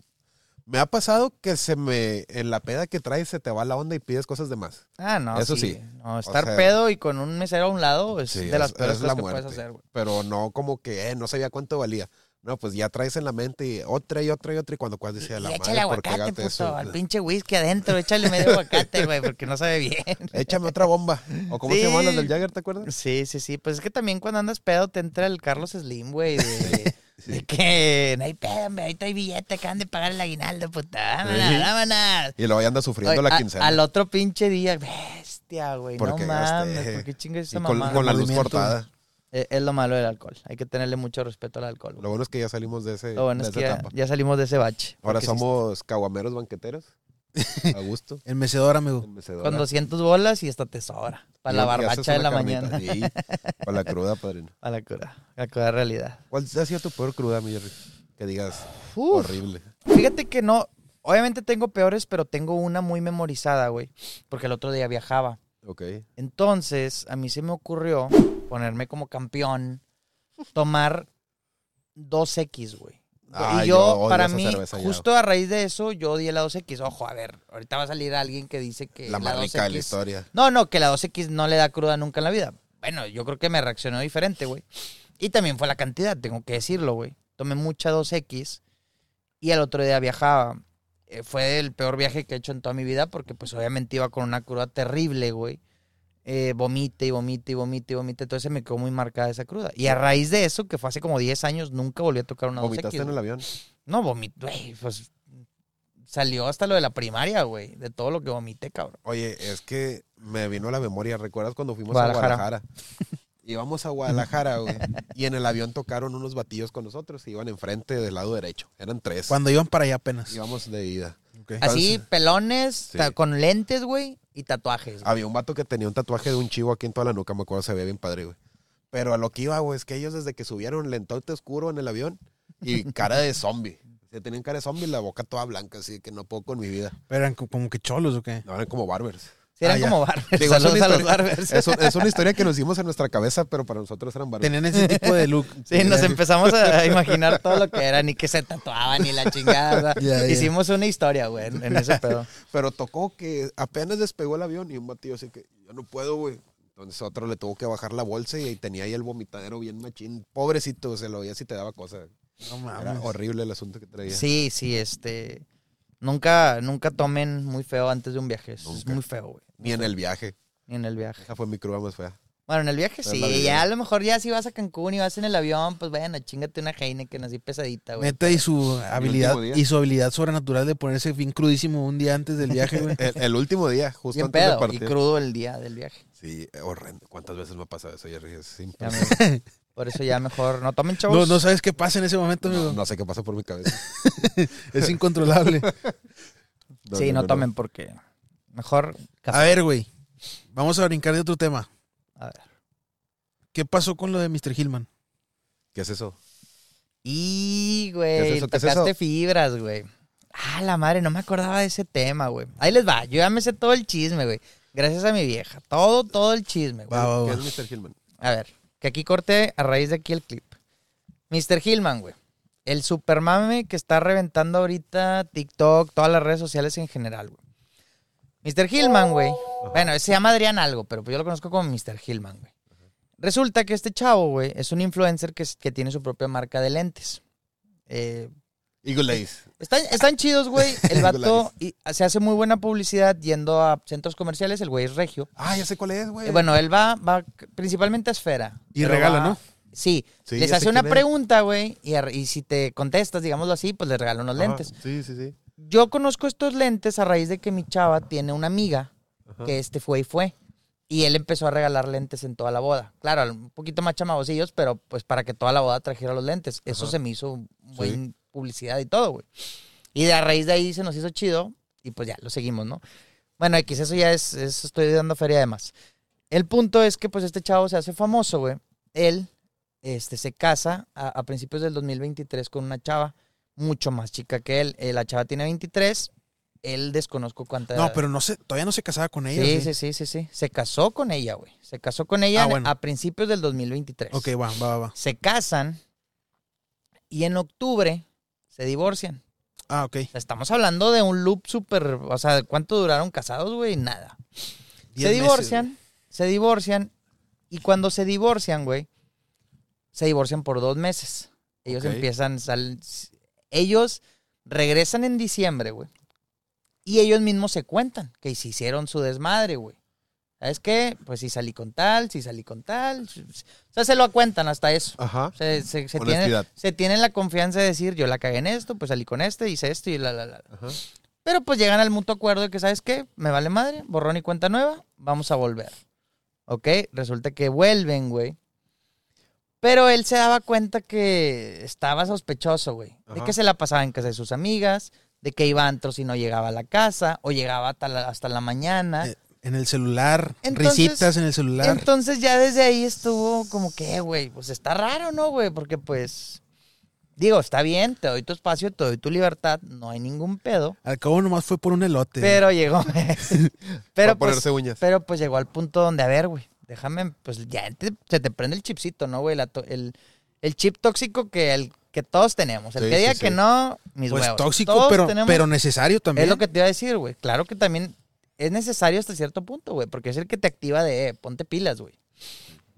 Me ha pasado que se me... En la peda que traes se te va la onda y pides cosas de más. Ah, no. Eso sí. No, estar sea- pedo y con un mesero a un lado es Sí, de las es- peores es cosas la que puedes hacer, güey. Pero no como que, eh, no sabía cuánto valía. No, pues ya traes en la mente y otra y otra y otra y cuando cuando dice la Y madre, échale ¿por qué aguacate, puto, eso? al pinche whisky adentro, échale medio *laughs* aguacate, güey, porque no sabe bien. Échame otra bomba. ¿O cómo Sí. se llaman las del Jagger, te acuerdas? Sí, sí, sí. Pues es que también cuando andas pedo te entra el Carlos Slim, güey, de, *laughs* de que no hay pedo, hombre, ahorita hay billete, acaban de pagar el aguinaldo, puta. Vámonos, Sí. vámonos. Y luego ya anda sufriendo Oye, la a- quincena. al otro pinche día, bestia, güey, no Porque mames. ¿por qué chingas esa y con, con la luz cortada. Eh, Es lo malo del alcohol. Hay que tenerle mucho respeto al alcohol. güey. Lo bueno es que ya salimos de ese Lo bueno de es que esa ya, etapa. ya salimos de ese bache. Ahora somos caguameros banqueteros. *laughs* A gusto. El mecedor, amigo. mecedora. Con 200 bolas y hasta te sobra. Para la barbacha de la carnita. mañana. Sí, para la cruda, padrino. *laughs* A la cura. La cura realidad. ¿Cuál ha sido tu peor cruda, mi Jerry? Que digas, Uf. horrible. Fíjate que no. Obviamente tengo peores, pero tengo una muy memorizada, güey. Porque el otro día viajaba. Ok. Entonces, a mí se me ocurrió ponerme como campeón, tomar 2X, güey. Ah, y yo para mí, ya. justo a raíz de eso, yo odié la 2X. Ojo, a ver, ahorita va a salir alguien que dice que La más rica de la 2X historia. No, no, que la 2X no le da cruda nunca en la vida. Bueno, yo creo que me reaccionó diferente, güey. Y también fue la cantidad, tengo que decirlo, güey. Tomé mucha 2X y al otro día viajaba. Eh, fue el peor viaje que he hecho en toda mi vida porque pues obviamente iba con una cruda terrible, güey. Eh, vomite y vomite y vomite y vomite. Entonces se me quedó muy marcada esa cruda. Y a raíz de eso, que fue hace como 10 años, nunca volví a tocar una 2X. ¿Vomitaste en el avión? No, vomité, güey, pues salió hasta lo de la primaria, güey. De todo lo que vomité, cabrón. Oye, es que me vino a la memoria. ¿Recuerdas cuando fuimos Guadalajara. a Guadalajara? Íbamos a Guadalajara, güey. y en el avión tocaron unos batillos con nosotros. Iban enfrente del lado derecho. Eran tres. Cuando iban para allá apenas. Íbamos de ida. Así, pelones, Sí. con lentes, güey, y tatuajes. güey. Había un vato que tenía un tatuaje de un chivo aquí en toda la nuca. Me acuerdo, se veía bien padre, güey. Pero a lo que iba, güey, es que ellos desde que subieron lentote oscuro en el avión y cara de zombie. O sea, tenían cara de zombie y la boca toda blanca, así que no puedo con mi vida. Pero eran co- como que cholos o qué. No, eran como barbers. Eran Ah, como barbers. Digo, Saludos a los barbers. Es, un- es una historia que nos hicimos en nuestra cabeza, pero para nosotros eran barbers. Tenían ese tipo de look. *laughs* Sí, nos empezamos a *laughs* imaginar todo lo que era, ni que se tatuaban, ni la chingada. Hicimos una historia, güey, en, ese pedo. Pero tocó que apenas despegó el avión y un batillo así que yo no puedo, güey. Entonces otro le tuvo que bajar la bolsa y tenía ahí el vomitadero bien machín. Pobrecito, se lo veía si te daba cosa. No Era mames. horrible el asunto que traía. Sí, sí, este. Nunca, nunca tomen muy feo antes de un viaje. Es Nunca. muy feo, güey. Ni en el viaje. Ni en el viaje. Esa fue mi cruda más fea. Bueno, en el viaje sí. Ya a lo mejor ya si vas a Cancún y vas en el avión, pues bueno, chingate una Heineken así pesadita, güey. Neta, y su habilidad y su habilidad sobrenatural de ponerse bien crudísimo un día antes del viaje, güey. El, el último día, justo Bien antes de pedo y crudo el día del viaje. Sí, horrendo. ¿Cuántas veces me ha pasado eso, Jerry? Es Ya impresionante. me- *laughs* por eso ya mejor no tomen chavos. No, no sabes qué pasa en ese momento, amigo. No, no sé qué pasa por mi cabeza. *laughs* Es incontrolable. *laughs* sí, no, tomen porque mejor café. A ver, güey. Vamos a brincar de otro tema. A ver. ¿Qué pasó con lo de Mr. Hillman? ¿Qué es eso? Y, ¿Qué güey, es tocaste fibras, güey. Ah, la madre, no me acordaba de ese tema, güey. Ahí les va, yo ya me sé todo el chisme, güey. Gracias a mi vieja. Todo, todo el chisme, güey. ¿Qué es Mr. Hillman? A ver, que aquí corte a raíz de aquí el clip. Mr. Hillman, güey. El supermame que está reventando ahorita TikTok, todas las redes sociales en general, güey. Mr. Hillman, güey. Bueno, se llama Adrián algo, pero pues yo lo conozco como Mr. Hillman, güey. Resulta que este chavo, güey, es un influencer que, que tiene su propia marca de lentes. Eh, Eagle Lace. están, están chidos, güey. *laughs* El vato y- se hace muy buena publicidad yendo a centros comerciales. El güey es regio. Ah, ya sé cuál es, güey. Eh, Bueno, él va, va principalmente a Esfera. Y regala, va- ¿no? Sí, Sí, les hace una pregunta, güey, y, si te contestas, digámoslo así, pues les regala unos Ajá, lentes. Sí, sí, sí. Yo conozco estos lentes a raíz de que mi chava tiene una amiga Ajá. que este fue y fue. Y él empezó a regalar lentes en toda la boda. Claro, un poquito más chamagosillos, pero pues para que toda la boda trajera los lentes. Eso Ajá. se me hizo buena publicidad y todo, güey. Y de a raíz de ahí se nos hizo chido y pues ya, lo seguimos, ¿no? Bueno, X, eso ya es, eso estoy dando feria además. El punto es que pues este chavo se hace famoso, güey. Él este, se casa a, a principios del 2023 con una chava mucho más chica que él. Eh, la chava tiene 23, él desconozco cuánta No, pero no se, todavía no se casaba con ella. Sí, ¿sí? sí, sí, sí, sí. Se casó con ella, güey. Se casó con ella Ah, bueno. a principios del 2023. Ok, va, va, va. Se casan y en octubre se divorcian. Ah, ok. Estamos hablando de un loop súper... O sea, ¿cuánto duraron casados, güey? Nada. Diez Se meses, divorcian, se divorcian y cuando se divorcian, güey, se divorcian por dos meses. Ellos Ok. empiezan, sal- ellos regresan en diciembre, güey. Y ellos mismos se cuentan que se hicieron su desmadre, güey. ¿Sabes qué? Pues si salí con tal, si salí con tal. O sea, se lo cuentan hasta eso. Ajá. Se, se, se tiene, se la confianza de decir, yo la cagué en esto, pues salí con este, hice esto y la, la, la. Ajá. Pero pues llegan al mutuo acuerdo de que, ¿sabes qué? Me vale madre, borrón y cuenta nueva, vamos a volver. ¿Ok? Resulta que vuelven, güey. Pero él se daba cuenta que estaba sospechoso, güey. De que se la pasaba en casa de sus amigas, de que iba a antros y no llegaba a la casa, o llegaba hasta la, hasta la mañana. Eh, En el celular, Entonces- risitas en el celular. Entonces ya desde ahí estuvo como que, güey, pues está raro, ¿no, güey? Porque pues, digo, está bien, te doy tu espacio, te doy tu libertad, no hay ningún pedo. Al cabo nomás fue por un elote. Pero llegó. *laughs* *laughs* pero, Para pues, ponerse uñas. pero pues llegó al punto donde, a ver, güey, déjame, pues ya te- se te prende el chipcito, ¿no, güey? La to- el, el chip tóxico que, el, que todos tenemos. El Sí, que diga sí, que sí. no, mis pues huevos. tóxico, Todos pero, tenemos- pero necesario también. Es lo que te iba a decir, güey. Claro que también es necesario hasta cierto punto, güey, porque es el que te activa de, eh, ponte pilas, güey.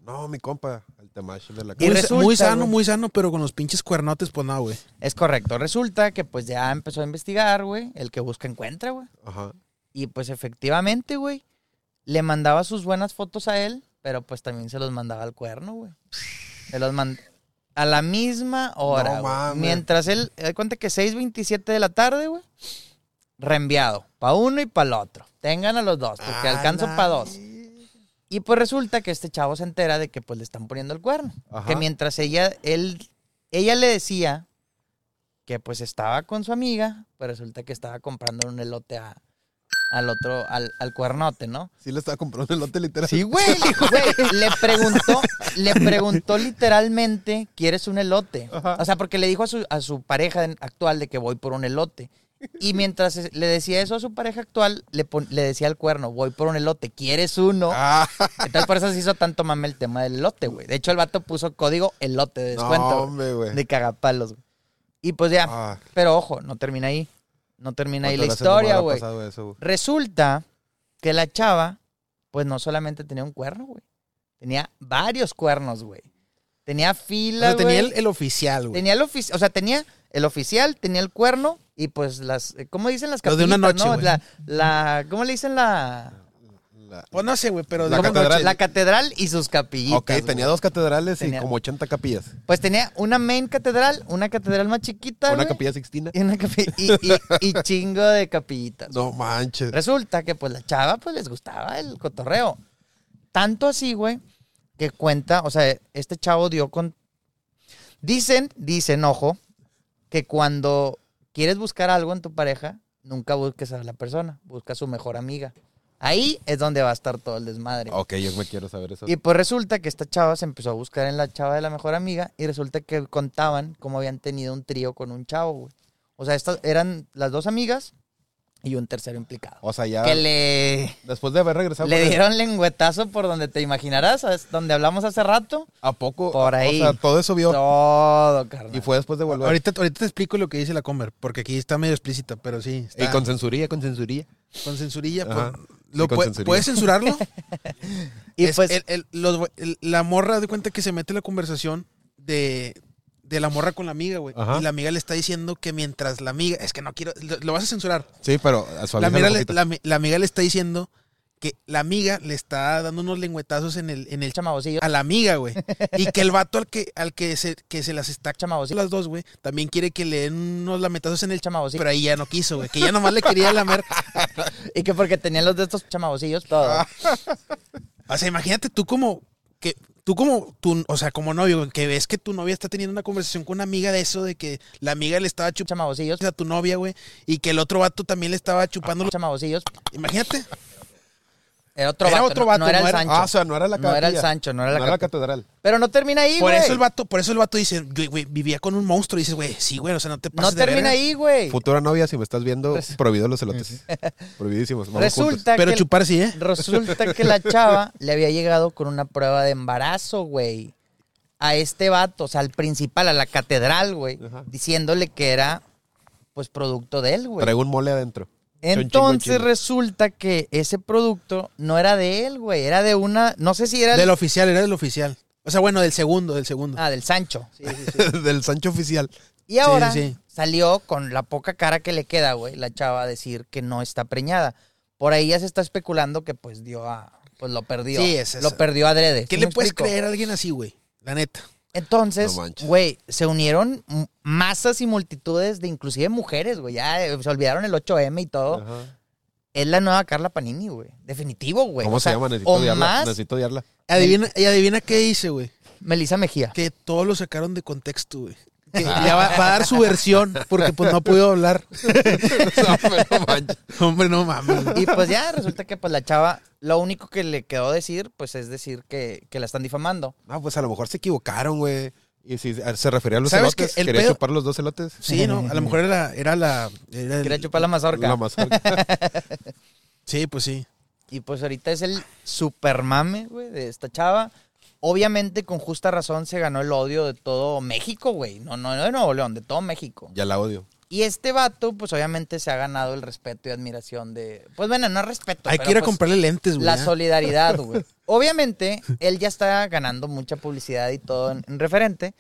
No, mi compa, el Temash de la Y muy, resulta, muy sano, muy sano, pero con los pinches cuernotes, pues no, güey. Es correcto. Resulta que pues ya empezó a investigar, güey. El que busca encuentra, güey. Ajá. Y pues efectivamente, güey, le mandaba sus buenas fotos a él, pero pues también se los mandaba al cuerno, güey. Se los mandaba a la misma hora, No mames. Mientras él, da cuenta que 6.27 de la tarde, güey, reenviado. Para uno y para el otro. Tengan a los dos, porque alcanzo para dos. Y pues resulta que este chavo se entera de que pues le están poniendo el cuerno. Ajá. Que mientras ella, él, ella le decía que pues estaba con su amiga, pues resulta que estaba comprando un elote a- al otro, al, al cuernote, ¿no? Sí le estaba comprando el lote literal. Sí, güey. Güey, le preguntó, le preguntó literalmente, ¿quieres un elote? Ajá. O sea, porque le dijo a su, a su pareja actual de que voy por un elote. Y mientras le decía eso a su pareja actual, le, pon- le decía al cuerno, voy por un elote, ¿quieres uno? Ah, Entonces por eso se hizo tanto mame el tema del elote, güey. De hecho, el vato puso código elote de no, descuento. hombre, güey. de cagapalos, güey. Y pues ya, Ah, pero ojo, no termina ahí. No termina ahí la ¿cuántas veces no me historia, güey. Resulta que la chava, pues no solamente tenía un cuerno, güey. Tenía varios cuernos, güey. Tenía O fila, sea, tenía el, el oficial, güey. Tenía el oficial, o sea, tenía el oficial, tenía el cuerno y pues las, ¿cómo dicen las Lo de capillitas, una noche, no? La, la, ¿cómo le dicen la? La- Pues no sé, güey, pero... La ¿cómo- catedral. La catedral y sus capillitas. Ok, tenía güey. dos catedrales Tenía- y como 80 capillas. Pues tenía una main catedral, una catedral más chiquita, Una güey, capilla sixtina. y una capi- y, y- y *laughs* chingo de capillitas. No manches. Resulta que pues la chava pues les gustaba el cotorreo. Tanto así, güey, que cuenta, o sea, este chavo dio con... Dicen, dicen, ojo, que cuando quieres buscar algo en tu pareja, nunca busques a la persona, busca a su mejor amiga. Ahí es donde va a estar todo el desmadre. Ok, yo me quiero saber eso. Y pues resulta que esta chava se empezó a buscar en la chava de la mejor amiga y resulta que contaban cómo habían tenido un trío con un chavo, güey. O sea, estas eran las dos amigas y un tercero implicado. O sea, ya Que le, después de haber regresado le dieron lengüetazo por donde te imaginarás, ¿sabes? donde hablamos hace rato. ¿a poco? por ahí. O sea, todo eso vio. Todo, carnal. Y fue después de volver. Ahorita, ahorita te explico lo que dice la Comer, porque aquí está medio explícita, pero sí. Está Y con censurilla, con censurilla. con censurilla. Ajá. pues, ¿lo Sí, con puede- censurilla. ¿Puedes censurarlo? *laughs* Y Es pues, el- el- los- el- la morra de cuenta que se mete en la conversación de, de la morra con la amiga, güey. Ajá. Y la amiga le está diciendo que mientras la amiga, es que no quiero, lo, lo vas a censurar. Sí, pero La suavizale amiga, un le, la, ami- la amiga le está diciendo que la amiga le está dando unos lengüetazos en el, en el chamabocillo, a la amiga, güey. *laughs* Y que el vato al que, al que se, que se las está chamabocillo, las dos, güey, también quiere que le den unos lametazos en el chamabocillo. pero ahí ya no quiso, güey. Que ya nomás le *laughs* quería lamer. Y que porque tenían los de estos chamabocillos, todo. Ah. *laughs* O sea, imagínate tú como que tú como tú, o sea, como novio, que ves que tu novia está teniendo una conversación con una amiga de eso de que la amiga le estaba chupando chamabocillos, a tu novia, güey, y que el otro vato también le estaba chupando. los- chamabocillos. Imagínate. Era otro Era vato, otro no- vato, no, era no el era- Sancho. Ah, o sea, no era la no era el. Sancho, no era la, No era la catedral. Pero no termina ahí, Por güey. eso el vato, por eso el vato dice, güey, güey, vivía con un monstruo y dices, güey, sí, güey, o sea, no te No pases de termina ahí, güey. Futura novia, si me estás viendo, prohibido los elotes. *laughs* Prohibidísimos. Vamos juntos. Resulta Pero que chupar sí, ¿eh? Resulta que la chava le había llegado con una prueba de embarazo, güey. A este vato, o sea, al principal, a la catedral, güey. Ajá. Diciéndole que era, pues, producto de él, güey. Traigo un mole adentro. Entonces resulta que ese producto no era de él, güey. Era de una, no sé si era... Del el- oficial, era del oficial. O sea, bueno, del segundo, del segundo. Ah, del Sancho. Sí, sí, sí. *laughs* Del Sancho oficial. Y ahora salió con la poca cara que le queda, güey, la chava a decir que no está preñada. Por ahí ya se está especulando que pues dio a... Pues lo perdió. Sí, es Lo eso. perdió adrede. ¿Qué ¿Sí le puedes explico? creer a alguien así, güey? La neta. Entonces, No güey, se unieron masas y multitudes de inclusive mujeres, güey. Ya eh, se olvidaron el 8M y todo. Ajá. Es la nueva Carla Panini, güey. Definitivo, güey. ¿Cómo O se sea, llama? Necesito odiarla. más Necesito odiarla. Adivina, y adivina qué dice, güey. Melissa Mejía. Que todos lo sacaron de contexto, güey. Que ya va, va a dar su versión, porque pues no hablar. *laughs* Pero no manches. Hombre, no mames. Y pues ya resulta que pues la chava, lo único que le quedó decir, pues es decir que, que la están difamando. No, pues a lo mejor se equivocaron, güey. Y si se refería a los ¿Sabes elotes? El quería pedo- chupar los dos elotes. Sí, ¿no? A lo mejor era, era la... era el- Quería chupar la mazorca. La más *laughs* Sí, pues sí. Y pues ahorita es el super mame, güey, de esta chava. Obviamente, con justa razón, se ganó el odio de todo México, güey. No, no, no de Nuevo León, de todo México. Ya la odio. Y este vato, pues obviamente se ha ganado el respeto y admiración de. Pues bueno, no respeto. Hay que ir a pues, comprarle lentes, güey. La ¿eh? solidaridad, güey. *laughs* Obviamente, él ya está ganando mucha publicidad y todo en, en referente.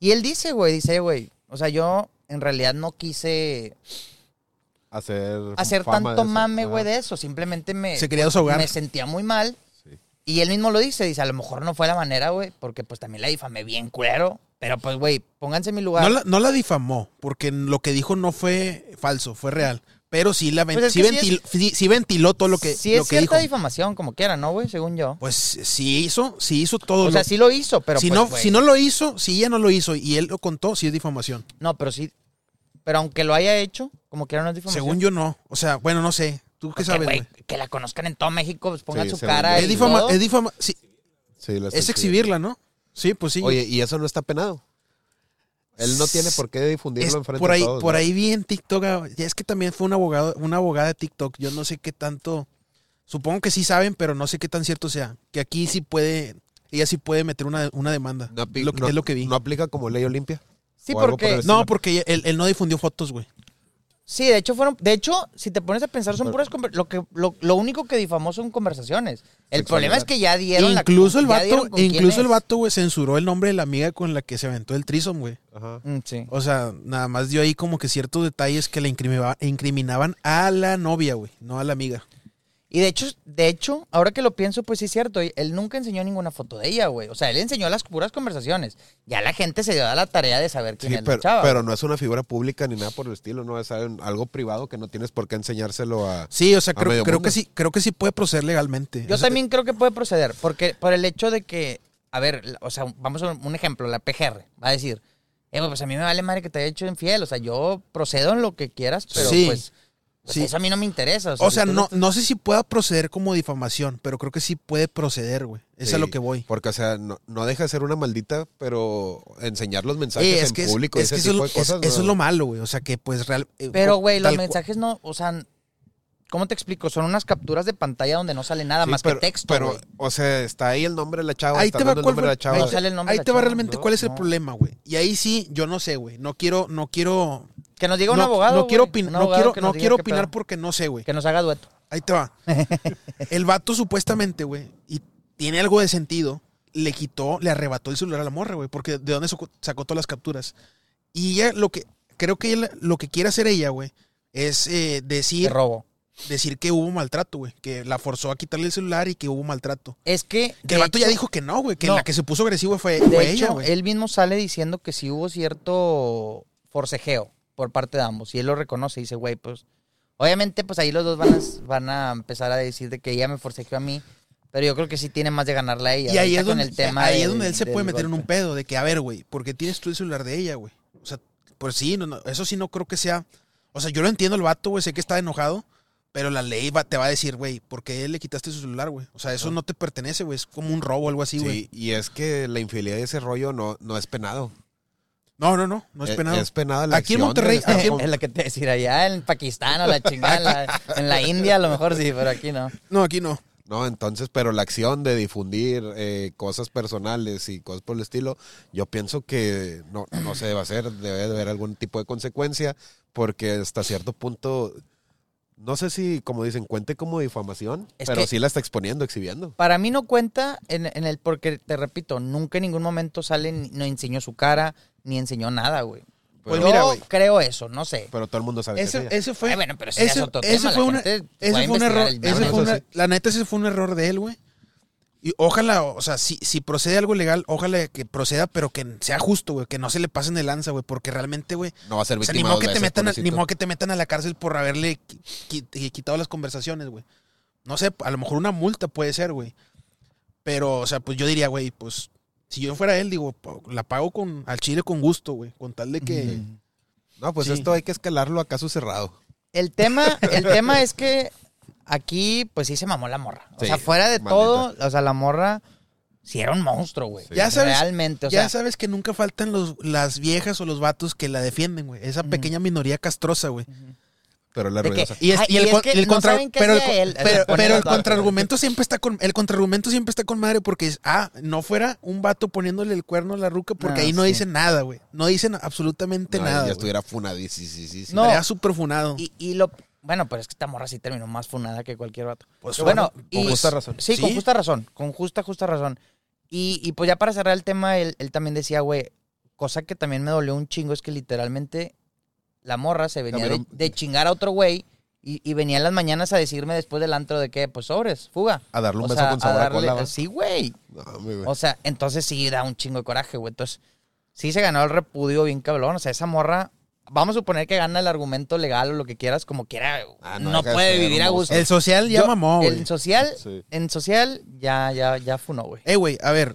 Y él dice, güey, dice, güey, o sea, yo en realidad no quise Hacer, hacer tanto mame, güey, de eso. Simplemente me, Se quería desahogar. me sentía muy mal. Y él mismo lo dice, dice, a lo mejor no fue la manera, güey, porque pues también la difamé bien culero. Pero pues, güey, pónganse en mi lugar. No la, no la difamó, porque lo que dijo no fue falso, fue real. pero sí, la ven- Pues es sí, ventiló, sí- ventiló todo lo que, sí lo es que dijo. cierta difamación, como quiera, ¿no, güey? Según yo. Pues sí hizo, sí hizo todo. O sea, lo- sí lo hizo, pero si, pues, no, si no lo hizo, si ella no lo hizo y él lo contó, sí es difamación. No, pero sí. Pero aunque lo haya hecho, como quiera no es difamación. Según yo no. O sea, bueno, no sé. ¿Tú qué Porque, sabes, güey, que la conozcan en todo México, pues pongan Sí, su cara. Es y difama, todo. es difama, sí, Sí, la está es exhibirla, ¿no? Sí, pues sí. Oye, y eso no está penado. Él no tiene por qué difundirlo Es- enfrente por ahí, de todos. por ¿no? ahí vi en TikTok, ah, ya es que también fue una abogada, una abogada de TikTok. Yo no sé qué tanto, supongo que sí saben, pero no sé qué tan cierto sea. Que aquí sí puede, ella sí puede meter una, una demanda. No, apli- lo que- no- es lo que vi. ¿No aplica como ley Olimpia? Sí, o algo porque- por el No, estilo. porque él, él no difundió fotos, güey. Sí, de hecho fueron, de hecho, si te pones a pensar, son Pero- puras lo que lo, lo único que difamó son conversaciones. El Sexualidad. problema es que ya dieron la- incluso el ya vato, incluso el vato, güey, censuró el nombre de la amiga con la que se aventó el trisom, güey. Ajá. Mm, sí. O sea, nada más dio ahí como que ciertos detalles que le incriminaba- incriminaban a la novia, güey, no a la amiga. Y de hecho, de hecho, ahora que lo pienso, pues sí es cierto, él nunca enseñó ninguna foto de ella, güey. O sea, él enseñó las puras conversaciones. Ya la gente se dio a la tarea de saber quién Sí, es pero, la chava. pero no es una figura pública ni nada por el estilo, no es algo privado que no tienes por qué enseñárselo a... Sí, o sea, creo, creo que sí, creo que sí puede proceder legalmente. Yo también creo que puede proceder, porque por el hecho de que, a ver, o sea, vamos a un ejemplo, la PGR va a decir, eh, pues a mí me vale madre que te haya hecho infiel, o sea, yo procedo en lo que quieras, pero Sí. pues, pues Sí. eso a mí no me interesa. O sea, no, no sé si pueda proceder como difamación, pero creo que sí puede proceder, güey. Es a Sí, lo que voy. Porque, o sea, no, no deja de ser una maldita, pero enseñar los mensajes es en que, es- público, es que ese eso, tipo es- de cosas. eso no. es lo malo, güey. O sea, que pues real. eh, Pero, güey, los mensajes no, o sea, ¿cómo te explico? Son unas capturas de pantalla donde no sale nada Sí, más pero, que texto, Pero, güey. o sea, está ahí el nombre de la chava, Ahí está te va el cuál nombre de la chava. ahí ahí- sale el nombre ahí de la te va realmente No, cuál es el no. problema, güey. Y ahí sí, yo no sé, güey. No quiero, no quiero. Que nos diga un no, abogado, no quiero, opin- no quiero, no quiero opinar porque no sé, güey. Que nos haga dueto. Ahí te va. *laughs* El vato supuestamente, güey, y tiene algo de sentido, le quitó, le arrebató el celular a la morra, güey, porque de dónde sacó, todas las capturas. Y ella lo que, creo que ella- lo que quiere hacer ella, güey, es eh, decir, robo. decir que hubo maltrato, güey, que la forzó a quitarle el celular y que hubo maltrato. Es que. Que el vato ya dijo que no, güey, que No. la que se puso agresivo fue, De fue hecho, ella, güey. él mismo sale diciendo que sí hubo cierto forcejeo por parte de ambos. Y él lo reconoce y dice, güey, pues. Obviamente, pues ahí los dos van a, van a empezar a decir de que ella me forcejeó a mí. Pero yo creo que sí tiene más de ganarla a ella. Y ahí es, con donde, el tema ahí es donde él se puede meter en un golpe. pedo de que, a ver, güey, ¿por qué tienes tú el celular de ella, güey? O sea, pues sí, no, no, eso sí no creo que sea. O sea, yo lo entiendo el vato, güey, sé que está enojado, pero la ley va- te va a decir, güey, ¿por qué le quitaste su celular, güey? O sea, eso no te pertenece, güey, es como un robo o algo así, güey. Sí, y es que la infidelidad de ese rollo no, no es penado. No, no, no, no es Eh, penado. Es penada la Aquí en Monterrey- aquí en- lo que te decir allá en Pakistán o la chingada, en la, en la India a lo mejor sí, pero aquí no. No, aquí no. No, entonces, pero la acción de difundir eh, cosas personales y cosas por el estilo, yo pienso que no, no se debe hacer, debe de haber algún tipo de consecuencia, porque hasta cierto punto, no sé si, como dicen, cuente como difamación, Es pero que- sí la está exponiendo, exhibiendo. Para mí no cuenta en, en el, porque te repito, nunca en ningún momento sale, ni- no enseñó su cara, ni enseñó nada, güey. Pues Yo mira, güey. creo eso, no sé. Pero todo el mundo sabe que Ese, es ella. ese fue. Ay, bueno, pero ese ya ese, es otro ese tema, fue, la una- gente puede fue un error. fue Eso una- la neta, ese fue un error de él, güey. Y ojalá, o sea, si, si procede algo legal, ojalá que proceda, pero que sea justo, güey, que no se le pasen de lanza, güey, porque realmente, güey, No va a ser o sea, víctima ni modo que te metan, a, ni pobrecito. modo que te metan a la cárcel por haberle qui- quitado las conversaciones, güey. No sé, a lo mejor una multa puede ser, güey. Pero, o sea, pues yo diría, güey, pues si yo fuera él, digo, la pago con al chile con gusto, güey, con tal de que. No, pues Sí. esto hay que escalarlo a caso cerrado. El tema, el tema es que aquí, pues sí se mamó la morra. O Sí, sea, fuera de maldita. todo, o sea, la morra sí era un monstruo, güey. Sí. Ya sabes- Realmente, o ya sea, sabes que nunca faltan los, las viejas o los vatos que la defienden, güey. Esa pequeña minoría castrosa, güey. Pero la que-. Y, es, Ay, y el, y es con- que y el no contra- pero, el, él, pero, pero contraargumento siempre está con el contraargumento siempre está con madre porque es ah no fuera un vato poniéndole el cuerno a la ruca porque Ah, ahí no sí. dicen nada güey no dicen absolutamente No, nada ya estuviera funadísimo. Sí, sí, sí. No. Estaría súper funado y, y lo... Bueno, pero es que esta morra sí terminó más funada que cualquier vato. Pues, bueno, bueno, y, con justa razón. Sí, con justa razón, con justa, justa razón. Y, y pues ya para cerrar el tema, él, él también decía, güey, cosa que también me dolió un chingo es que literalmente la morra se venía de, chingar a otro güey y, y venía en las mañanas a decirme después del antro de que, pues sobres, fuga. A darle un O beso sea, con sabor a, darle- cola. Sí, güey. No. O sea, entonces sí da un chingo de coraje, güey. Entonces, sí se ganó el repudio bien cabrón. O sea, esa morra, vamos a suponer que gana el argumento legal o lo que quieras, como quiera, Ah, no, puede vivir a gusto. El social ya Yo- mamó, güey. En social, Sí. en social, ya, ya, ya funó, güey. Eh, güey, a ver,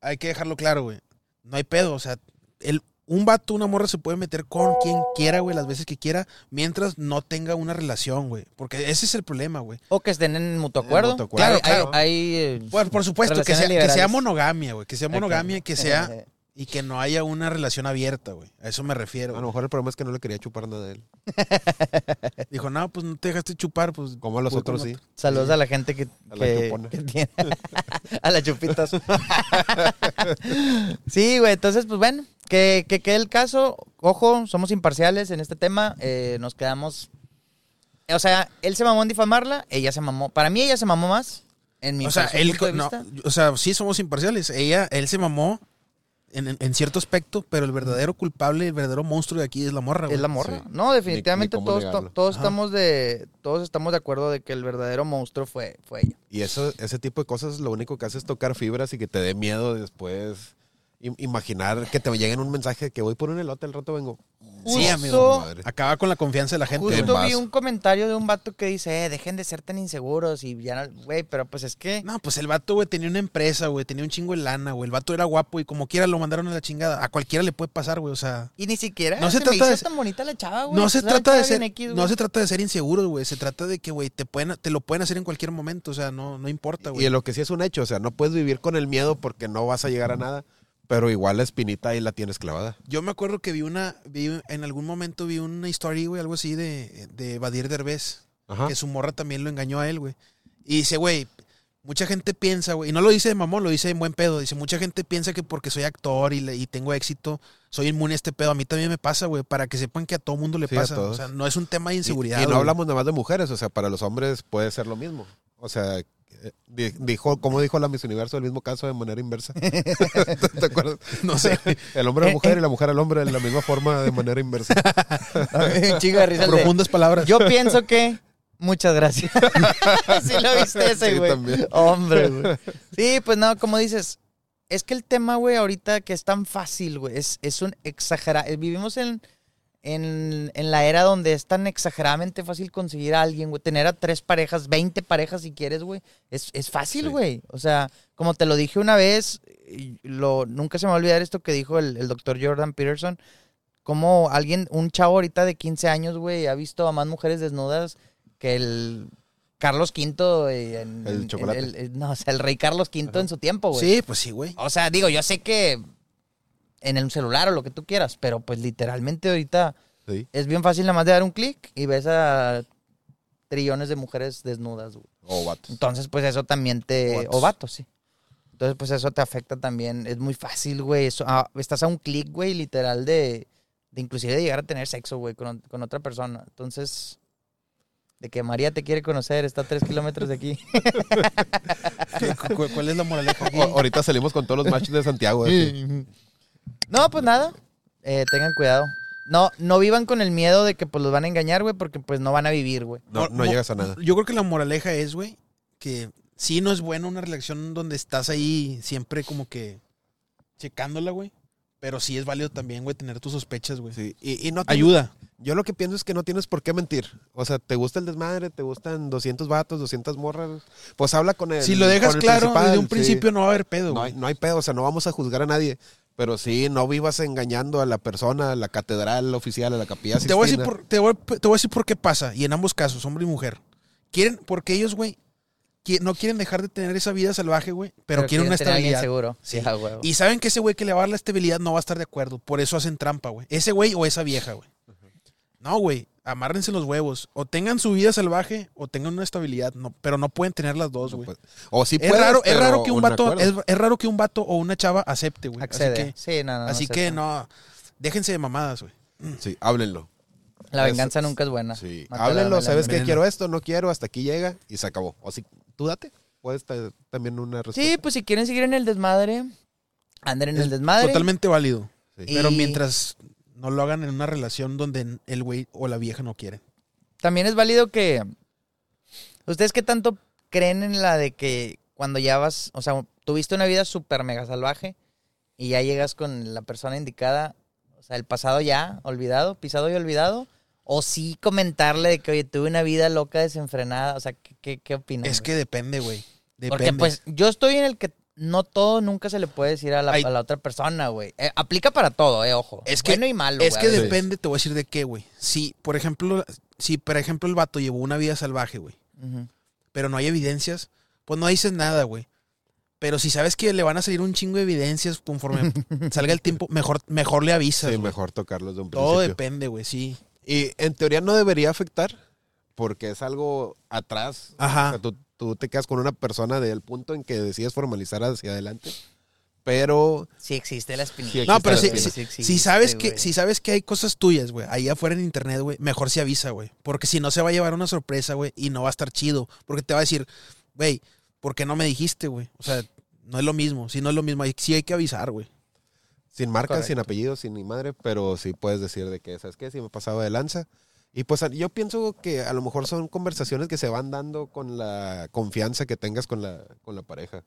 hay que dejarlo claro, güey. No hay pedo, o sea, el, un vato, una morra se puede meter con quien quiera, güey, las veces que quiera, mientras no tenga una relación, güey. Porque ese es el problema, güey. O que estén en mutuo En acuerdo. mutuo acuerdo. Hay- Claro, hay- hay, eh, Bueno, por supuesto, que sea, que sea monogamia, güey. Que sea monogamia, que sea y que no haya una relación abierta, güey. A eso me refiero. A lo mejor el problema es que no le quería chupar nada de él. *laughs* Dijo, no, pues no te dejaste chupar, pues. Como a los otros sí. Saludos a la gente que, A la que- chupona. que tiene. *laughs* a las chupitas. *laughs* sí, güey. Entonces, pues bueno, que, que quede el caso. Ojo, somos imparciales en este tema. eh, nos quedamos. O sea, él se mamó en difamarla, ella se mamó. Para mí, ella se mamó más. En mi O sea, él, no, o sea, sí somos imparciales. Ella, él se mamó en, cierto aspecto, pero el verdadero culpable, el verdadero monstruo de aquí es la morra, güey. Es la morra. Sí. No, definitivamente Ni- ni cómo todos, todos Ajá. estamos de todos estamos de acuerdo de que el verdadero monstruo fue, fue ella. Y eso, ese tipo de cosas lo único que hace es tocar fibras y que te dé miedo después imaginar que te lleguen un mensaje de que voy por un elote, al rato vengo. Sí, Justo- amigo. Madre. Acaba con la confianza de la gente. Justo vi un comentario de un vato que dice, eh, dejen de ser tan inseguros y ya no, güey, pero pues es que No, pues el vato, güey, tenía una empresa, güey, tenía un chingo de lana, güey. El vato era guapo y como quiera lo mandaron a la chingada. A cualquiera le puede pasar, güey, o sea. y ni siquiera No se me trata de hizo tan bonita la chava, güey. No se trata de ser, X, no se trata de ser inseguros, güey. Se trata de que, güey, te pueden, te lo pueden hacer en cualquier momento, o sea, no, no importa, güey. Y lo que sí es un hecho, o sea, no puedes vivir con el miedo porque no vas a llegar a nada, pero igual la espinita ahí la tienes clavada. Yo me acuerdo que vi una, vi, en algún momento vi una historia, güey, algo así de, de Badir Derbez, Ajá. que su morra también lo engañó a él, güey. Y dice, güey, mucha gente piensa, güey, y no lo dice de mamón, lo dice en buen pedo. Dice, mucha gente piensa que porque soy actor y, le- y tengo éxito, soy inmune a este pedo. A mí también me pasa, güey, para que sepan que a todo mundo le Sí, pasa. O sea, no es un tema de inseguridad. Y, no güey. hablamos nada más de mujeres, o sea, para los hombres puede ser lo mismo. O sea, dijo, como dijo la Miss Universo, el mismo caso de manera inversa. *laughs* *laughs* ¿Te acuerdas? No sé. El hombre a la mujer y la mujer al hombre de la misma forma de manera inversa. *laughs* De risa Profundas palabras. Yo pienso que muchas gracias. sí lo viste ese, Sí, güey. también. Hombre, güey. Sí, pues no, como dices, es que el tema, güey, ahorita que es tan fácil, güey, es, es un exagerado. Vivimos en, en, en la era donde es tan exageradamente fácil conseguir a alguien, güey. Tener a tres parejas, 20 parejas si quieres, güey. Es, es fácil, Sí. güey. O sea, como te lo dije una vez, lo, nunca se me va a olvidar esto que dijo el, el doctor Jordan Peterson. Como alguien, un chavo ahorita de 15 años, güey, ha visto a más mujeres desnudas que el Carlos V. eh, en- El chocolate. el- no, o sea, el rey Carlos V en su tiempo, güey. Sí, pues sí, güey. O sea, digo, yo sé que en el celular o lo que tú quieras, pero pues literalmente ahorita Sí. es bien fácil nada más de dar un clic y ves a trillones de mujeres desnudas, güey. O vatos. Entonces, pues eso también te... O vatos. O vatos, sí. Entonces, pues eso te afecta también. Es muy fácil, güey. Eso- ah, estás a un clic, güey, literal de, de inclusive de llegar a tener sexo, güey, con, con otra persona. Entonces, de que María te quiere conocer, está a tres kilómetros de aquí. *laughs* ¿Qué- cu- ¿Cuál es la moraleja ahorita salimos con todos los machos de Santiago. así. No, pues nada. Eh, tengan cuidado. No, no vivan con el miedo de que pues los van a engañar, güey, porque pues no van a vivir, güey. No, no llegas a nada. Yo creo que la moraleja es, güey, que sí no es bueno una relación donde estás ahí siempre como que checándola, güey. Pero sí es válido también, güey, tener tus sospechas, güey. Sí, Y, y no tienes- Ayuda. Yo lo que pienso es que no tienes por qué mentir. O sea, te gusta el desmadre, te gustan 200 vatos, 200 morras. Pues habla con el. Si lo dejas claro desde un sí. principio no va a haber pedo, No hay, no hay pedo, o sea, no vamos a juzgar a nadie. Pero sí, no vivas engañando a la persona, a la catedral oficial, a la capilla. Te voy, a decir por, te, voy, a- te voy a decir por qué pasa. Y en ambos casos, hombre y mujer. Quieren, porque ellos, güey, qui- no quieren dejar de tener esa vida salvaje, güey, pero, quieren una estabilidad. seguro. Sí. Sí, a huevo. Y saben que ese güey que le va a dar la estabilidad no va a estar de acuerdo. Por eso hacen trampa, güey. Ese güey o esa vieja, güey. No, güey. Amárrense los huevos. O tengan su vida salvaje o tengan una estabilidad. No, pero no pueden tener las dos, güey. O sí es, puedes, raro, es pero raro que un vato, es, es raro que un vato o una chava acepte, güey. Así Accede. que, sí, no, no, así que no. Déjense de mamadas, güey. Sí, háblenlo. La venganza nunca es buena. Sí, Mátala, háblenlo, la ¿sabes qué? Quiero esto, no quiero, hasta aquí llega y se acabó. O si tú date, puedes ta- también una respuesta. Sí, pues si quieren seguir en el desmadre, anden en Es el desmadre. Totalmente válido. Sí. Y- Pero mientras no lo hagan en una relación donde el güey o la vieja no quiere. También es válido que. ¿Ustedes qué tanto creen en la de que cuando ya vas. O sea, tuviste una vida súper mega salvaje y ya llegas con la persona indicada? O sea, el pasado ya, olvidado, pisado y olvidado. O sí comentarle de que, oye, tuve una vida loca desenfrenada. O sea, ¿qué, qué, qué opinas? Es güey? que depende, güey. Depende. Porque pues yo estoy en el que no todo nunca se le puede decir a la, Ay. a la otra persona, güey. Eh, aplica para todo, eh, ojo. Es que- bueno y malo, Es que depende, te voy a decir de qué, güey. Si, por ejemplo, si, por ejemplo, el vato llevó una vida salvaje, güey, pero no hay evidencias, pues no dices nada, güey. Pero si sabes que le van a salir un chingo de evidencias conforme *laughs* salga el tiempo, mejor, mejor le avisas. Sí, mejor tocarlos de un Todo principio. depende, güey, sí. Y en teoría no debería afectar, porque es algo atrás. Ajá. O sea, tú, tú te quedas con una persona del punto en que decides formalizar hacia adelante. Pero Sí existe la. Sí No, pero si, existe, si, existe, si sabes que, si sabes que hay cosas tuyas, güey, ahí afuera en internet, güey, mejor se avisa, güey. Porque si no se va a llevar una sorpresa, güey, y no va a estar chido. Porque te va a decir, güey, ¿por qué no me dijiste, güey? O sea, no es lo mismo. Si no es lo mismo, sí hay que avisar, güey. sin Correcto. sin apellidos, sin ni madre, pero sí puedes decir de que, ¿sabes qué? Si me pasaba de lanza. Y pues yo pienso que a lo mejor son conversaciones que se van dando con la confianza que tengas con la, con la pareja.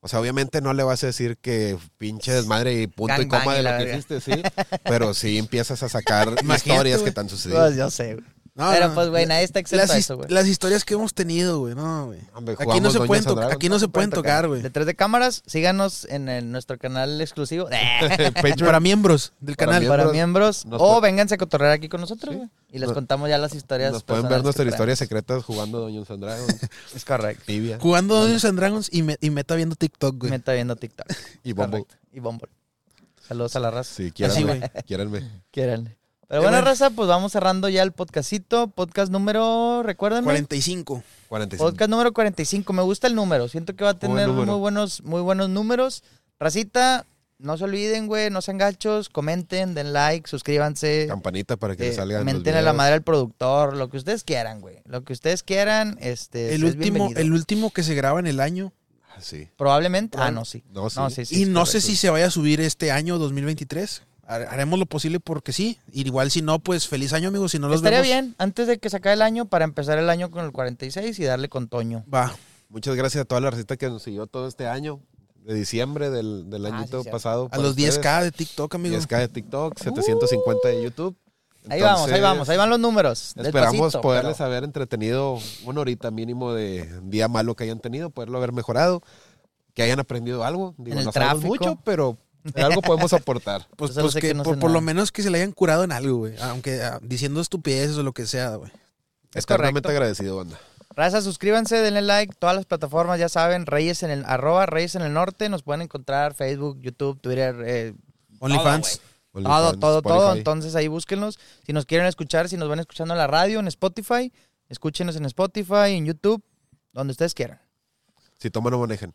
O sea, obviamente no le vas a decir que pinche desmadre y punto y coma de lo que hiciste, sí. Pero sí empiezas a sacar *laughs* historias que te han sucedido. Pues yo sé, güey. No, Pero no, pues, güey, nadie está exento las, a eso, güey. las historias que hemos tenido, güey, no, güey. Hombre, Aquí no se Doña pueden, aquí no se pueden tocar, güey. Detrás de cámaras, síganos en el- nuestro canal exclusivo. *laughs* *laughs* Para miembros del Para canal. para miembros, nos o vénganse a cotorrear aquí con nosotros, Sí. güey. Y les Nos- contamos ya las historias. Nos pueden ver nuestras historias secretas jugando Doña Sandragon, *laughs* Es correcto. Tibia Jugando Dungeons and Dragons y, me- y meta viendo TikTok, güey. Me está viendo TikTok. y Bumble. Y Bumble. Saludos a la raza. Sí, Así, quiéranme. güey. quiéranme. Pero bueno, bueno. raza, pues vamos cerrando ya el podcastito. Podcast número, recuérdenme. 45. 45. Podcast número 45. Me gusta el número. Siento que va a tener muy buenos, muy buenos números. Racita, no se olviden, güey, no sean gachos, comenten, den like, suscríbanse. Campanita para que eh, le salgan los menten a la madre al productor, lo que ustedes quieran, güey. Lo que ustedes quieran, este, El es último, bienvenido. el último que se graba en el año. Ah, Sí. Probablemente. Ah, no, sí. No, sí. No, sí, sí. y no sé si se vaya a subir este año 2023. Har- Haremos lo posible porque sí. Y igual si no, pues feliz año, amigos. Si no los Estaría vemos, bien, antes de que se acabe el año, para empezar el año con el 46 y darle con Toño. Va. Muchas gracias a toda la receta que nos siguió todo este año, de diciembre del, del Ah, año sí, pasado. A los ustedes. 10k de TikTok, amigo. 10K de TikTok, 750 de YouTube. Ahí vamos, ahí Entonces, vamos, ahí van los números. Esperamos Despacito, poderles pero- haber entretenido una horita mínimo de día malo que hayan tenido, poderlo haber mejorado, que hayan aprendido algo. Digo, En el no tráfico. mucho, pero *laughs* algo podemos aportar. *laughs* Pues, pues que, que no por, por lo menos que se le hayan curado en algo, güey. Aunque ah, diciendo estupideces o lo que sea, güey. Es correcto. agradecido, banda. Raza, suscríbanse, denle like. Todas las plataformas, ya saben, Reyes en el arroba Reyes en el Norte. Nos pueden encontrar Facebook, YouTube, Twitter, eh, OnlyFans. todo, todo, todo. Entonces ahí búsquenlos. Si nos quieren escuchar, si nos van escuchando en la radio, en Spotify, escúchenos en Spotify, en YouTube, donde ustedes quieran. Si toman no manejen.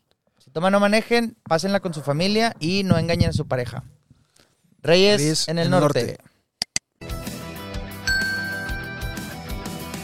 Si toman, no manejen, pásenla con su familia y no engañen a su pareja. Reyes, Reyes en el norte. norte.